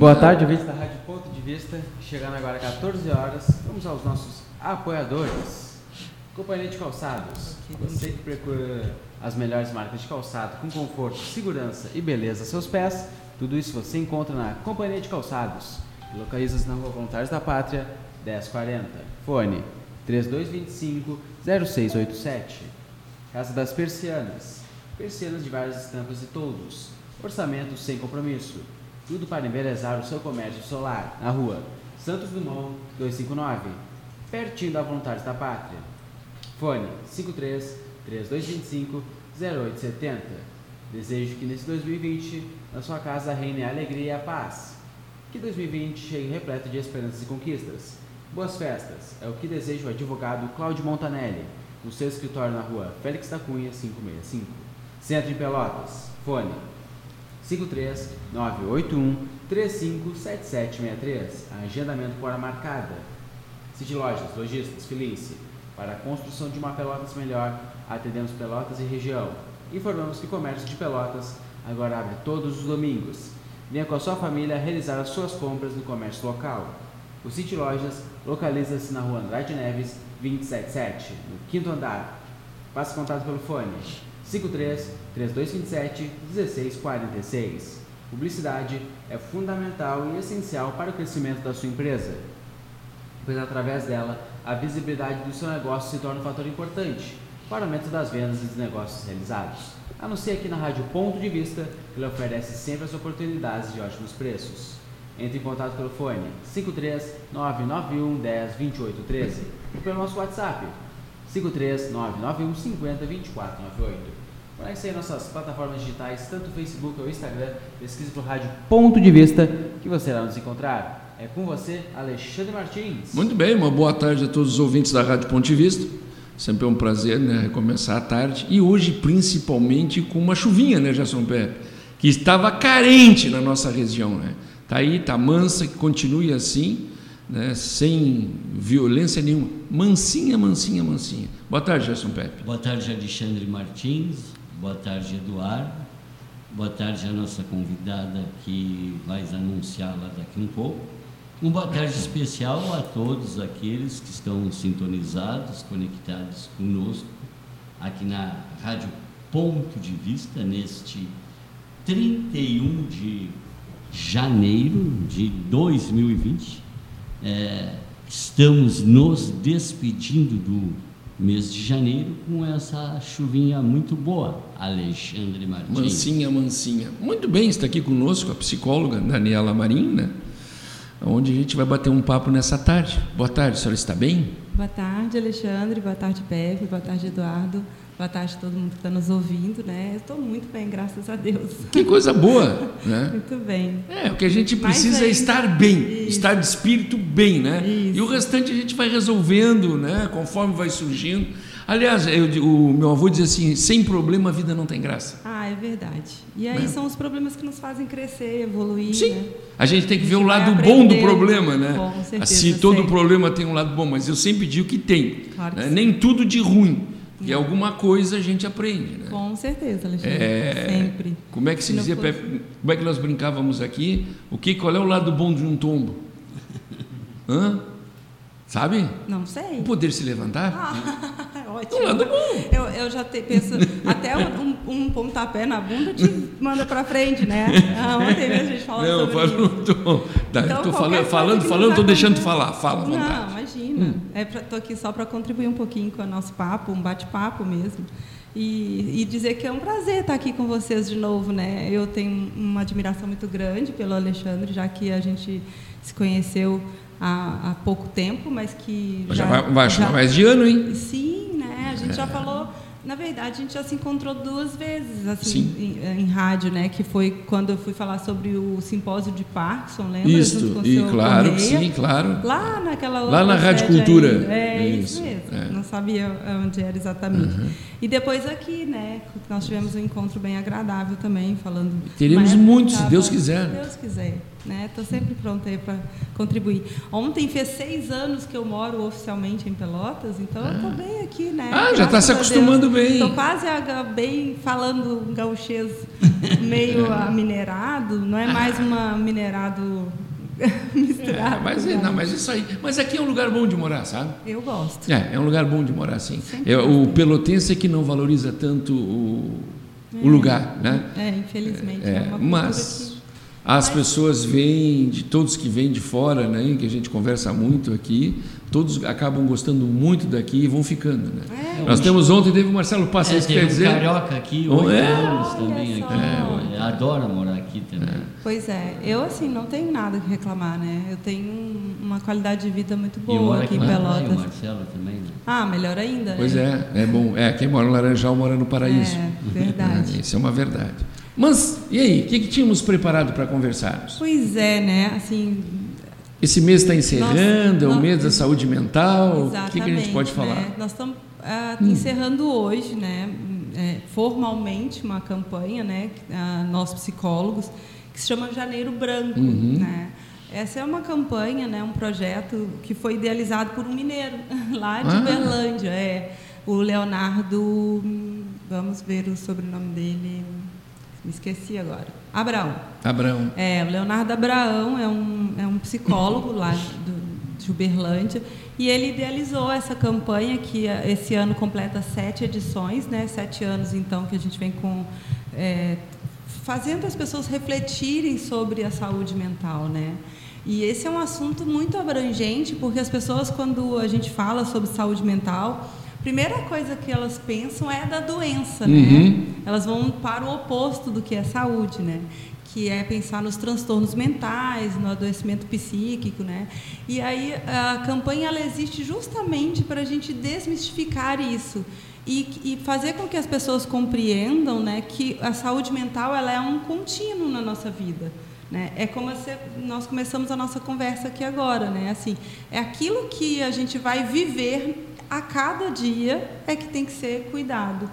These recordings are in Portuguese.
Boa tarde, ouvintes da Rádio Ponto de Vista. Chegando agora às 14 horas, vamos aos nossos apoiadores. Companhia de Calçados. Você que procura as melhores marcas de calçado com conforto, segurança e beleza aos seus pés, tudo isso você encontra na Companhia de Calçados. Localiza-se na Rua Voluntários da Pátria, 1040. Fone 3225 0687. Casa das Persianas. Persianas de várias estampas e toldos. Orçamento sem compromisso. Tudo para embelezar o seu comércio solar. Na rua Santos Dumont, 259. Pertinho da Voluntários da Pátria. Fone 53 3225 0870. Desejo que nesse 2020 na sua casa reine a alegria e a paz. Que 2020 chegue repleto de esperanças e conquistas. Boas festas, é o que deseja o advogado Cláudio Montanelli, no seu escritório na rua Félix da Cunha, 565. Centro em Pelotas, fone 53 981 357763. Agendamento por hora marcada. City Lojas, Lojistas, Felice. Para a construção de uma Pelotas melhor, atendemos Pelotas e região. Informamos que o comércio de Pelotas agora abre todos os domingos. Venha com a sua família realizar as suas compras no comércio local. O City Lojas localiza-se na rua Andrade Neves, 277, no quinto andar. Faça contato pelo fone 53 3227 1646. Publicidade é fundamental e essencial para o crescimento da sua empresa, pois através dela a visibilidade do seu negócio se torna um fator importante para o aumento das vendas e dos negócios realizados. A não ser aqui na Rádio Ponto de Vista, que lhe oferece sempre as oportunidades de ótimos preços. Entre em contato pelo fone 53 991 10 28 13 ou pelo nosso WhatsApp 53 991 50 24 98. Conecte aí nossas plataformas digitais, tanto o Facebook ou o Instagram, pesquise por Rádio Ponto de Vista, que você irá nos encontrar. É com você, Alexandre Martins. Muito bem, uma boa tarde a todos os ouvintes da Rádio Ponto de Vista. Sempre é um prazer né, recomeçar a tarde. E hoje, principalmente, com uma chuvinha, né, Gerson Pepe? Que estava carente na nossa região. Né? Está aí, está mansa, que continue assim, né, sem violência nenhuma. Mansinha, mansinha, mansinha. Boa tarde, Gerson Pepe. Boa tarde, Alexandre Martins. Boa tarde, Eduardo. Boa tarde a nossa convidada que vai anunciá-la daqui um pouco. Uma boa tarde especial a todos aqueles que estão sintonizados, conectados conosco aqui na Rádio Ponto de Vista, neste 31 de janeiro de 2020. É, estamos nos despedindo do mês de janeiro com essa chuvinha muito boa, Alexandre Martins. Mansinha, mansinha. Muito bem, está aqui conosco a psicóloga Daniela Marim, né? onde a gente vai bater um papo nessa tarde. Boa tarde, a senhora está bem? Boa tarde, Alexandre. Boa tarde, Pepe. Boa tarde, Eduardo. Boa tarde a todo mundo que está nos ouvindo, né? Estou muito bem, graças a Deus. Que coisa boa, né? muito bem. É, o que a gente precisa é estar bem, Isso. estar de espírito bem, né? Isso. E o restante a gente vai resolvendo, né? Conforme vai surgindo. Aliás, eu, o meu avô dizia assim: sem problema a vida não tem graça. Ah, é verdade. E aí né? são os problemas que nos fazem crescer, evoluir. Sim. Né? A gente tem que ver o lado bom do problema, né? Com certeza, Se todo sempre. problema tem um lado bom, mas eu sempre digo que tem. Claro que né? Nem tudo de ruim. E alguma coisa a gente aprende. Né? Com certeza, Alexandre. É, Sempre. Como é que se dizia, fosse... como é que nós brincávamos aqui? O que, qual é o lado bom de um tombo? Hã? Sabe? Não sei. O poder se levantar. Ah, ótimo. lado bom. Eu, eu já te, penso, até um, um, pontapé na bunda te manda para frente, né? Ah, ontem mesmo a gente falou Não, sobre falo, isso. Tô, tá, então, tô falando, falando, falando, tô deixando de falar. Fala, Não, imagina. Hum. É tô aqui só para contribuir um pouquinho com o nosso papo, um bate-papo mesmo. E, e, dizer que é um prazer estar aqui com vocês de novo, né? Eu tenho uma admiração muito grande pelo Alexandre, já que a gente se conheceu há, há pouco tempo, mas que já, já vai, vai já, mais de ano, hein? Sim, né? A gente é. já falou na verdade, a gente já se encontrou duas vezes assim em, em, rádio, né? Que foi quando eu fui falar sobre o simpósio de Parkinson, lembra? Isso, e claro, sim, claro. Lá naquela outra Lá na Rádio Cultura. É isso, isso mesmo. É. Não sabia onde era exatamente. Uhum. E depois aqui, né? Nós tivemos um encontro bem agradável também, falando. Teremos muitos, se Deus quiser. Se Deus quiser. Né? Estou sempre pronta para contribuir. Ontem fez seis anos que eu moro oficialmente em Pelotas, então eu estou bem aqui, né? Ah, já está se acostumando bem. Estou quase bem falando gauchês meio minerado, não é mais uma minerado misturado. É, mas, não, mas isso aí. Mas aqui é um lugar bom de morar, sabe? Eu gosto. É, é um lugar bom de morar, sim. É, o pelotense é que não valoriza tanto o, é. o lugar, né? É, infelizmente. É, é mas que... as pessoas vêm, de todos que vêm de fora, né? Que a gente conversa muito aqui, todos acabam gostando muito daqui e vão ficando, né? É, Nós temos ontem, teve o Marcelo Passa, é, quer um dizer... carioca aqui, oito é. anos também aqui. É, adora morar aqui também. É. Pois é, eu assim, não tenho nada que reclamar, né? Eu tenho uma qualidade de vida muito boa aqui, aqui em Pelotas. E o Marcelo também, né? Ah, melhor ainda, Pois né? é, é bom. É, quem mora no Laranjal mora no Paraíso. É, verdade. É, isso é uma verdade. Mas, e aí, o que, que tínhamos preparado para conversarmos? Pois é, né? Assim, esse mês está encerrando, nós, é o mês da saúde mental. O que, que, a gente pode falar? Né? Nós estamos uh, encerrando hoje, né, é, formalmente, uma campanha, né, uh, nós psicólogos, que se chama Janeiro Branco. Uhum. Né? Essa é uma campanha, né, um projeto que foi idealizado por um mineiro lá de ah. Uberlândia. É, o Leonardo, vamos ver o sobrenome dele, me esqueci agora. Abraão. Abraão. É, o Leonardo Abraão é um, é um psicólogo lá do, de Uberlândia e ele idealizou essa campanha que eh, esse ano completa sete edições, né? Sete anos então que a gente vem com é, fazendo as pessoas refletirem sobre a saúde mental, né? E esse é um assunto muito abrangente porque as pessoas quando a gente fala sobre saúde mental primeira coisa que elas pensam é da doença, né? Uhum. Elas vão para o oposto do que é saúde, né? Que é pensar nos transtornos mentais, no adoecimento psíquico, né? E aí a campanha ela existe justamente para a gente desmistificar isso e, e, fazer com que as pessoas compreendam, né, que a saúde mental ela é um contínuo na nossa vida. Né? É como se nós começamos a nossa conversa aqui agora, né? Assim, é aquilo que a gente vai viver a cada dia é que tem que ser cuidado.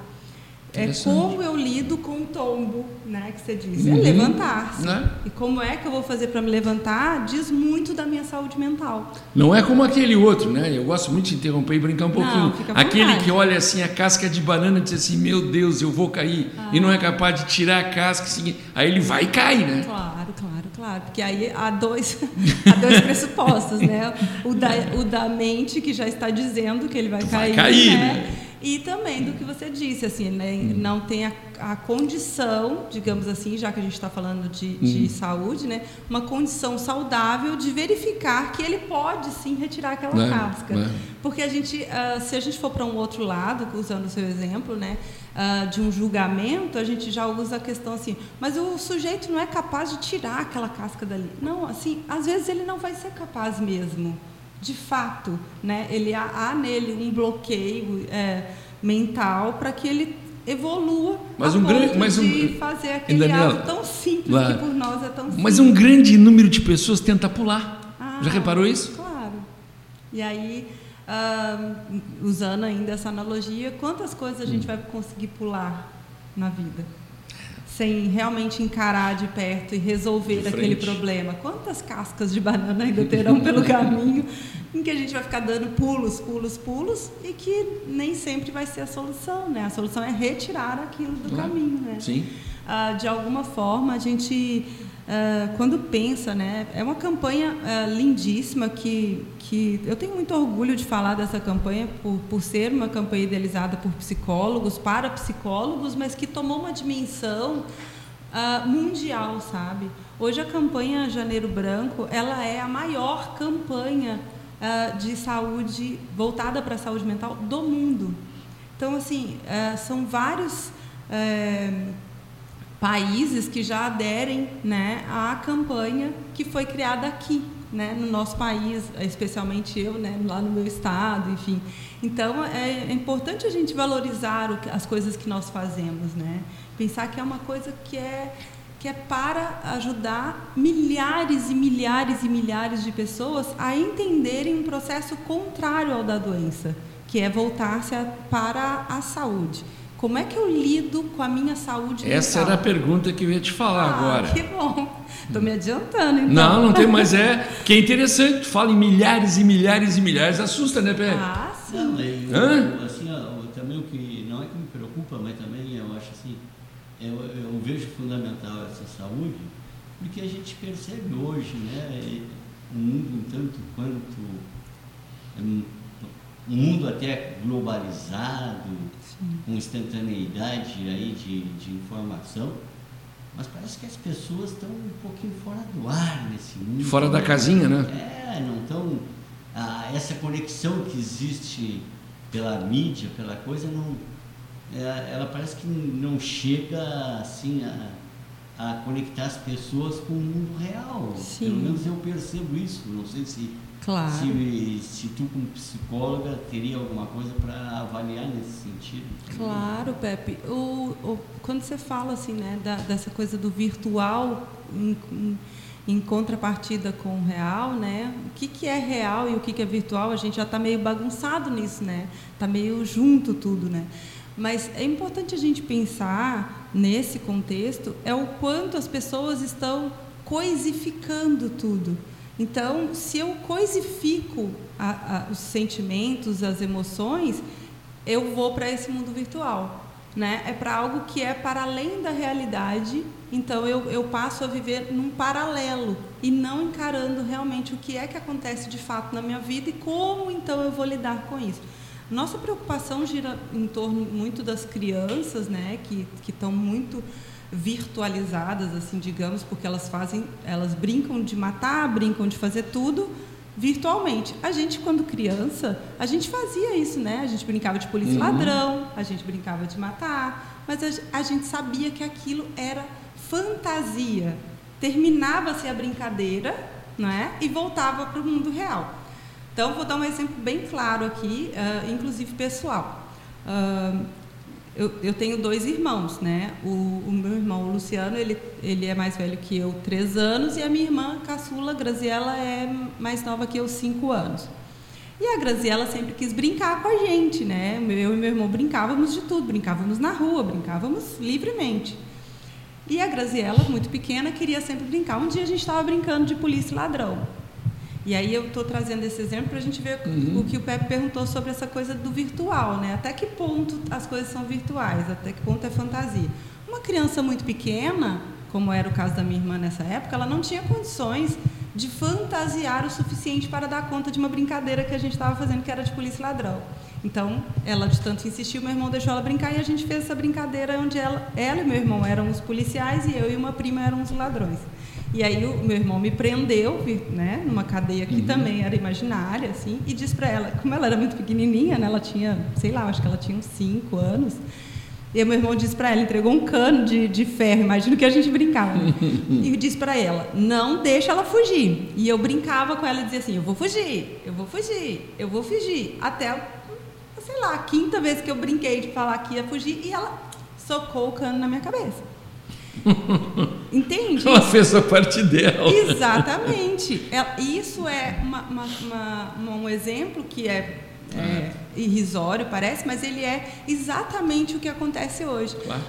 É como eu lido com o tombo, né, que você disse. É uhum. Levantar-se. Né? E como é que eu vou fazer para me levantar diz muito da minha saúde mental. Não é como aquele outro, né? Eu gosto muito de interromper e brincar um pouquinho. Não, aquele que olha assim a casca de banana e diz assim: Meu Deus, eu vou cair. Ah. E não é capaz de tirar a casca, assim, aí ele vai e cai, né? Claro, claro, claro. Porque aí há dois, há dois pressupostos, né? O da, o da mente, que já está dizendo que ele vai, vai cair. cair né? né? E também do que você disse, assim, né? Hum. não tem a, a, condição, digamos assim, já que a gente está falando de, de hum. saúde, né? uma condição saudável de verificar que ele pode sim retirar aquela é, casca. É. Porque a gente, uh, se a gente for para um outro lado, usando o seu exemplo, né? Uh, de um julgamento, a gente já usa a questão assim, mas o sujeito não é capaz de tirar aquela casca dali. Não, assim, às vezes ele não vai ser capaz mesmo de fato, né, ele há, há nele um bloqueio é, mental para que ele evolua mas um grande, mas um, fazer aquele Daniela, ato tão simples lá, que por nós é tão simples. Mas um grande número de pessoas tenta pular. Ah, Já reparou isso? Claro. E aí, uh, usando ainda essa analogia, quantas coisas a gente hum. vai conseguir pular na vida? Sem realmente encarar de perto e resolver aquele problema. Quantas cascas de banana ainda terão pelo caminho em que a gente vai ficar dando pulos, pulos, pulos e que nem sempre vai ser a solução, né? A solução é retirar aquilo do caminho, né? Sim. Ah, de alguma forma a gente Uh, quando pensa, né, é uma campanha uh, lindíssima que, que eu tenho muito orgulho de falar dessa campanha por, por ser uma campanha idealizada por psicólogos, para psicólogos, mas que tomou uma dimensão uh, mundial, sabe? Hoje a campanha Janeiro Branco, ela é a maior campanha de saúde voltada para a saúde mental do mundo. Então, assim, são vários eh, países que já aderem né, à campanha que foi criada aqui, né, no nosso país, especialmente eu, né, lá no meu estado, enfim. Então é, é importante a gente valorizar as coisas que nós fazemos, né? Pensar que é uma coisa que é que é para ajudar milhares e milhares e milhares de pessoas a entenderem um processo contrário ao da doença, que é voltar-se para a saúde Como é que eu lido com a minha saúde Essa mental? era a pergunta que eu ia te falar ah, agora. Que bom. Estou me adiantando, então. Não, não tem, mas é que é interessante. Tu fala em milhares e milhares e milhares, assusta, né, Pepe? Ah, sim. Não, eu, Hã? assim, ó, também o que não é que me preocupa, mas também eu acho assim, eu, eu vejo fundamental essa saúde, porque a gente percebe hoje, né, um mundo um tanto quanto um, um mundo até globalizado, Sim. com instantaneidade aí de, de informação, mas parece que as pessoas estão um pouquinho fora do ar nesse mundo. Fora da casinha, né? É, não estão. Ah, essa conexão que existe pela mídia, pela coisa, não, é, ela parece que não chega assim a, a conectar as pessoas com o mundo real. Sim. Pelo menos eu percebo isso. Não sei se, Claro. se, se tu, como psicóloga, teria alguma coisa para avaliar nesse sentido. Claro, Pepe. O, o- quando você fala assim, né, da- dessa coisa do virtual em, em- em contrapartida com o real, né? O que, que é real e o que, que é virtual? A gente já está meio bagunçado nisso, né? Está meio junto tudo, né? Mas é importante a gente pensar nesse contexto é o quanto as pessoas estão coisificando tudo. Então, se eu coisifico a- a- os sentimentos, as emoções, eu vou para esse mundo virtual. Né? É para algo que é para além da realidade, então eu, eu passo a viver num paralelo e não encarando realmente o que é que acontece de fato na minha vida e como então eu vou lidar com isso. Nossa preocupação gira em torno muito das crianças, né, que que estão muito virtualizadas, assim, digamos, porque elas fazem, elas brincam de matar, brincam de fazer tudo virtualmente. A gente, quando criança, a gente fazia isso, né? A gente brincava de polícia e ladrão, a gente brincava de matar, mas a, a gente sabia que aquilo era fantasia. Terminava-se a brincadeira, não é? E voltava para o mundo real. Então, vou dar um exemplo bem claro aqui, ah, inclusive pessoal. Ah, eu, eu tenho dois irmãos, né? O, o meu irmão, Luciano, ele, ele é mais velho que eu, três anos, e a minha irmã, caçula, Graziela, é mais nova que eu, cinco anos. E a Graziela sempre quis brincar com a gente, né? Eu e meu irmão brincávamos de tudo, brincávamos na rua, brincávamos livremente. E a Graziela, muito pequena, queria sempre brincar. Um dia a gente estava brincando de polícia e ladrão. E aí eu estou trazendo esse exemplo para a gente ver o que o Pepe perguntou sobre essa coisa do virtual, né? Até que ponto as coisas são virtuais, até que ponto é fantasia. Uma criança muito pequena, como era o caso da minha irmã nessa época, ela não tinha condições de fantasiar o suficiente para dar conta de uma brincadeira que a gente estava fazendo, que era de polícia e ladrão. Então, ela de tanto insistiu, meu irmão deixou ela brincar e a gente fez essa brincadeira onde ela, ela e meu irmão eram os policiais e eu e uma prima eram os ladrões. E aí o meu irmão me prendeu, né, numa cadeia que também era imaginária, assim, e disse para ela, como ela era muito pequenininha, né, ela tinha, sei lá, acho que ela tinha uns 5 anos. E meu irmão disse para ela, entregou um cano de, de ferro, imagino que a gente brincava. né? e disse para ela, não deixa ela fugir. E eu brincava com ela e dizia assim, eu vou fugir, eu vou fugir, eu vou fugir. Até, sei lá, a quinta vez que eu brinquei de falar que ia fugir e ela socou o cano na minha cabeça. Entende? Ela fez a parte dela. Exatamente. É- Isso é uma- uma- uma- um exemplo que é, é, irrisório, parece, mas ele é exatamente o que acontece hoje. Claro.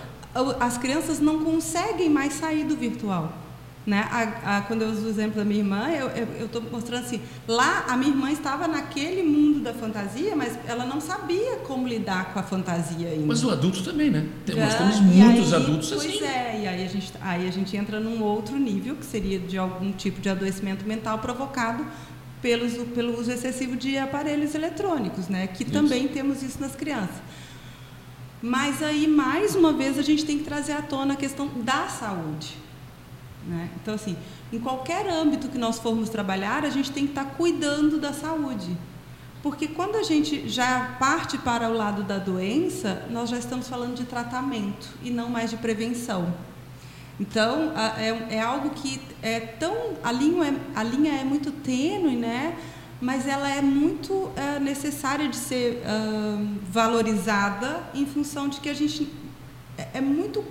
As crianças não conseguem mais sair do virtual. Né? A- a- quando eu uso o exemplo da minha irmã, eu estou mostrando assim: lá a minha irmã estava naquele mundo da fantasia, mas ela não sabia como lidar com a fantasia ainda. Mas o adulto também, né? Nós Já, temos muitos aí, adultos pois assim. é, e aí a, gente, aí a gente entra num outro nível, que seria de algum tipo de adoecimento mental provocado pelos, pelo uso excessivo de aparelhos eletrônicos, né? Que também temos isso nas crianças. Mas aí, mais uma vez, a gente tem que trazer à tona a questão da saúde. Né? Então, assim, em qualquer âmbito que nós formos trabalhar, a gente tem que estar cuidando da saúde. Porque quando a gente já parte para o lado da doença, nós já estamos falando de tratamento e não mais de prevenção. Então, é, é algo que é tão. A linha é, a linha é muito tênue, né? mas ela é muito é, necessária de ser valorizada em função de que a gente. É, é muito,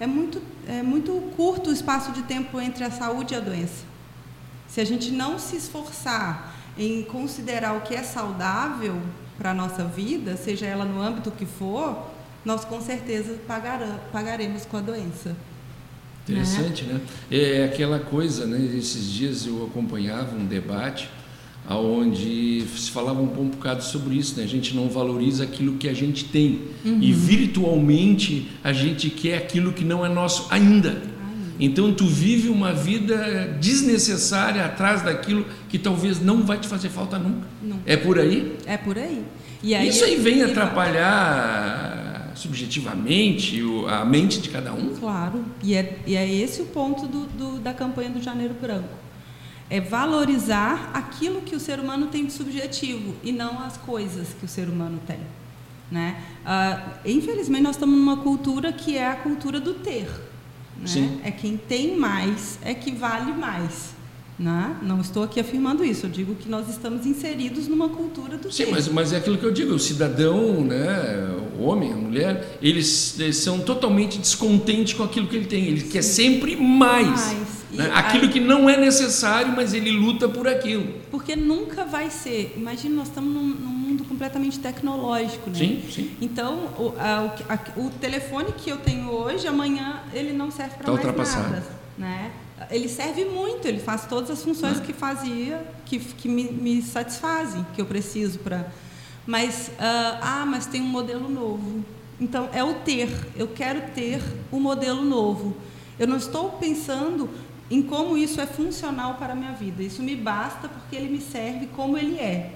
é, muito, é muito curto o espaço de tempo entre a saúde e a doença. Se a gente não se esforçar em considerar o que é saudável para a nossa vida, seja ela no âmbito que for, nós com certeza pagaremos com a doença. Interessante, né? É aquela coisa, né? Esses dias eu acompanhava um debate onde se falava um pouco bocado sobre isso, né? A gente não valoriza aquilo que a gente tem uhum. e virtualmente a gente quer aquilo que não é nosso ainda. Então tu vive uma vida desnecessária atrás daquilo que talvez não vai te fazer falta nunca. Não. É por aí? É por aí. aí isso aí vem atrapalhar subjetivamente a mente de cada um? Claro. E é, e é esse o ponto do, do, da campanha do Janeiro Branco. É valorizar aquilo que o ser humano tem de subjetivo e não as coisas que o ser humano tem. Né? Uh, infelizmente, nós estamos numa cultura que é a cultura do ter. Né? É quem tem mais é que vale mais. Né? Não estou aqui afirmando isso, eu digo que nós estamos inseridos numa cultura do Sim, mas, mas é aquilo que eu digo, o cidadão, né, o homem, a mulher, eles, eles são totalmente descontentes com aquilo que ele tem, ele Sim. quer sempre mais. mais. Né? Aquilo aí... que não é necessário, mas ele luta por aquilo. Porque nunca vai ser, imagina, nós estamos num, num mundo completamente tecnológico, né? Sim, sim. Então, o, a, a, o telefone que eu tenho hoje, amanhã ele não serve para tá mais nada, né? ele serve muito, ele faz todas as funções que fazia, que, que me, me satisfazem, que eu preciso para. Mas, uh, ah, mas tem um modelo novo. Então, é o ter. Eu quero ter o um modelo novo. Eu não estou pensando em como isso é funcional para a minha vida. Isso me basta porque ele me serve como ele é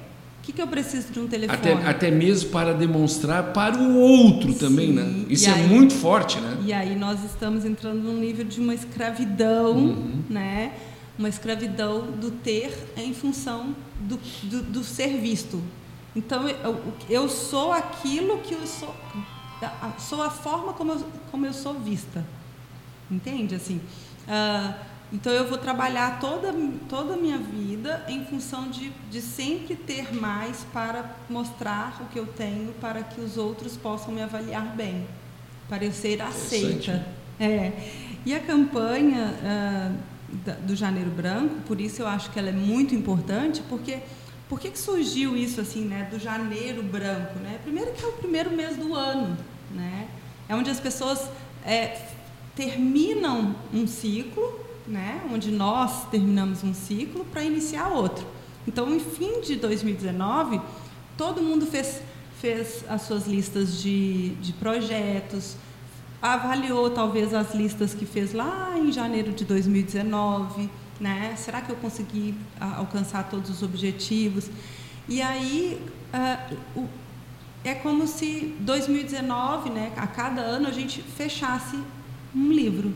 que, que eu preciso de um telefone? Até, até mesmo para demonstrar para o outro Sim. também, né? Isso e é aí, muito forte, né? E aí nós estamos entrando num nível de uma escravidão, uhum. né? Uma escravidão do ter em função do, do, do ser visto. Então, eu, eu, sou aquilo que eu sou, sou a forma como eu, como eu sou vista. Entende? Assim, uh, então eu vou trabalhar toda, toda a minha vida em função de, de sempre ter mais para mostrar o que eu tenho para que os outros possam me avaliar bem, para eu ser aceita. É. E a campanha uh, do Janeiro Branco, por isso eu acho que ela é muito importante, porque por que, que surgiu isso assim, né, do Janeiro Branco, né? Primeiro que é o primeiro mês do ano, né? É onde as pessoas é, terminam um ciclo né, onde nós terminamos um ciclo para iniciar outro. Então, em fim de 2019, todo mundo fez, fez as suas listas de, de projetos, avaliou talvez as listas que fez lá em janeiro de 2019, né? Será que eu consegui alcançar todos os objetivos? E aí uh, o, é como se 2019, né? A cada ano a gente fechasse um livro,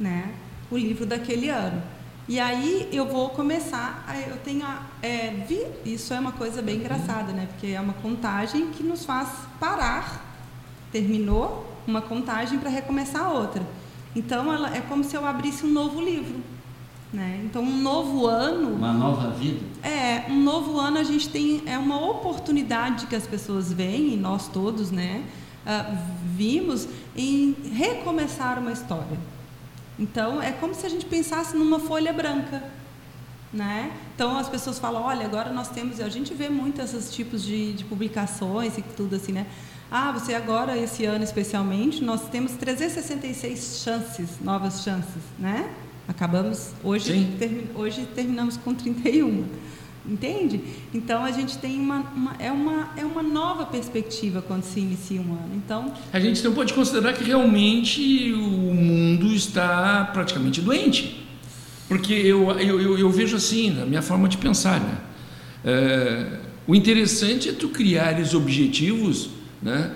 né? O livro daquele ano. E aí eu vou começar, eu tenho a, é, vi, isso é uma coisa bem engraçada, né? Porque é uma contagem que nos faz parar. Terminou uma contagem para recomeçar outra. Então ela é como se eu abrisse um novo livro, né? Então um novo ano, uma nova vida. É, um novo ano a gente tem é uma oportunidade que as pessoas veem e nós todos, né? Uh, vimos em recomeçar uma história. Então, é como se a gente pensasse numa folha branca. Né? Então, as pessoas falam: olha, agora nós temos. A gente vê muito esses tipos de, de publicações e tudo assim, né? Ah, você agora, esse ano especialmente, nós temos 366 chances, novas chances, né? Acabamos, hoje, termi, hoje terminamos com 31. Entende? Então a gente tem uma, uma, é, uma, é uma nova perspectiva quando se inicia um ano. Então a gente não pode considerar que realmente o mundo está praticamente doente, porque eu, eu, eu, eu vejo assim na minha forma de pensar, né? É, o interessante é tu criares objetivos, né?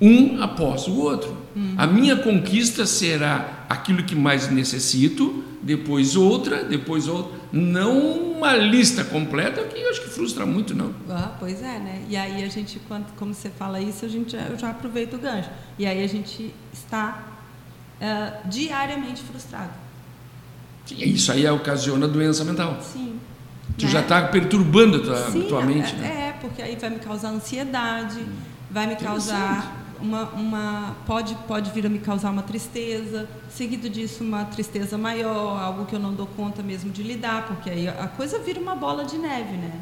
Um após o outro. Uhum. A minha conquista será aquilo que mais necessito, depois outra, depois outra não uma lista completa, que eu acho que frustra muito, não. Ah, pois é, né? E aí a gente, quando, como você fala isso, a gente, eu já aproveito o gancho. E aí a gente está uh, diariamente frustrado. Sim, isso aí ocasiona doença mental. Sim. Tu né? já está perturbando a tua, Sim, tua mente, é, né? É, porque aí vai me causar ansiedade, vai me causar uma, uma pode pode vir a me causar uma tristeza, seguido disso uma tristeza maior, algo que eu não dou conta mesmo de lidar, porque aí a coisa vira uma bola de neve, né?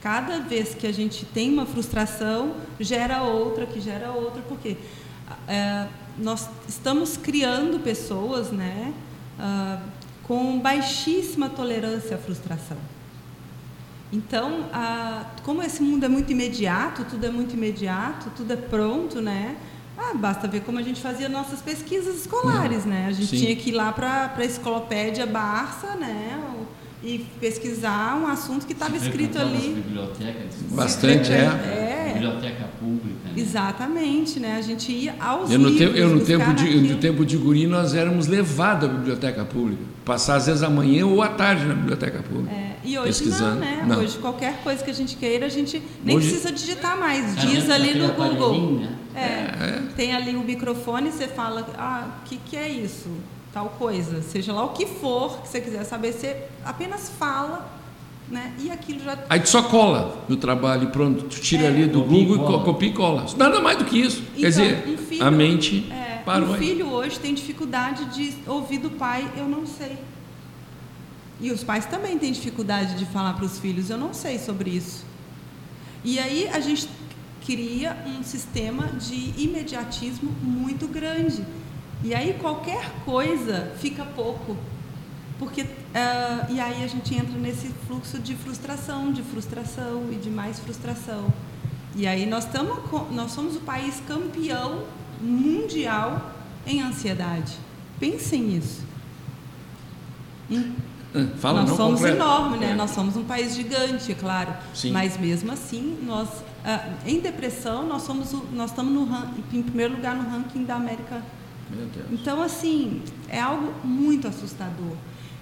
Cada vez que a gente tem uma frustração, gera outra, que gera outra, porque é, nós estamos criando pessoas, né, uh, com baixíssima tolerância à frustração. Então, como esse mundo é muito imediato, tudo é muito imediato, tudo é pronto, né? Ah, basta ver como a gente fazia nossas pesquisas escolares, né? A gente Sim. tinha que ir lá para a enciclopédia Barça, né? E pesquisar um assunto que estava escrito ali. Bibliotecas, Bastante, é. é. Biblioteca pública. Né? Exatamente, né? A gente ia aos eu no livros. Tempo, eu no tempo de, no tempo de guri nós éramos levados à biblioteca pública, passar às vezes a manhã ou à tarde na biblioteca pública. É, e hoje não, né? Não. Hoje qualquer coisa que a gente queira a gente nem hoje, precisa digitar mais, diz ali no Google. É, é, tem ali o microfone, você fala, ah, o que, que é isso? Tal coisa, seja lá o que for que você quiser saber, você apenas fala, né? E aquilo já. Aí tu só cola no trabalho e pronto, tu tira é, ali do Google e copia e cola. Nada mais do que isso. Então, Quer dizer, um filho, a mente é, parou. Um filho hoje tem dificuldade de ouvir do pai, eu não sei. E os pais também têm dificuldade de falar para os filhos, eu não sei sobre isso. E aí a gente cria um sistema de imediatismo muito grande. E aí qualquer coisa fica pouco. Porque, uh, e aí a gente entra nesse fluxo de frustração, de frustração e de mais frustração. E aí nós, tamo, nós somos o país campeão mundial em ansiedade. Pensem nisso. Hum? Fala, nós não somos enormes, né? É. Nós somos um país gigante, é claro. Sim. Mas mesmo assim, nós ah, em depressão nós somos o, nós estamos no em primeiro lugar no ranking da América. Meu Deus. Então assim é algo muito assustador.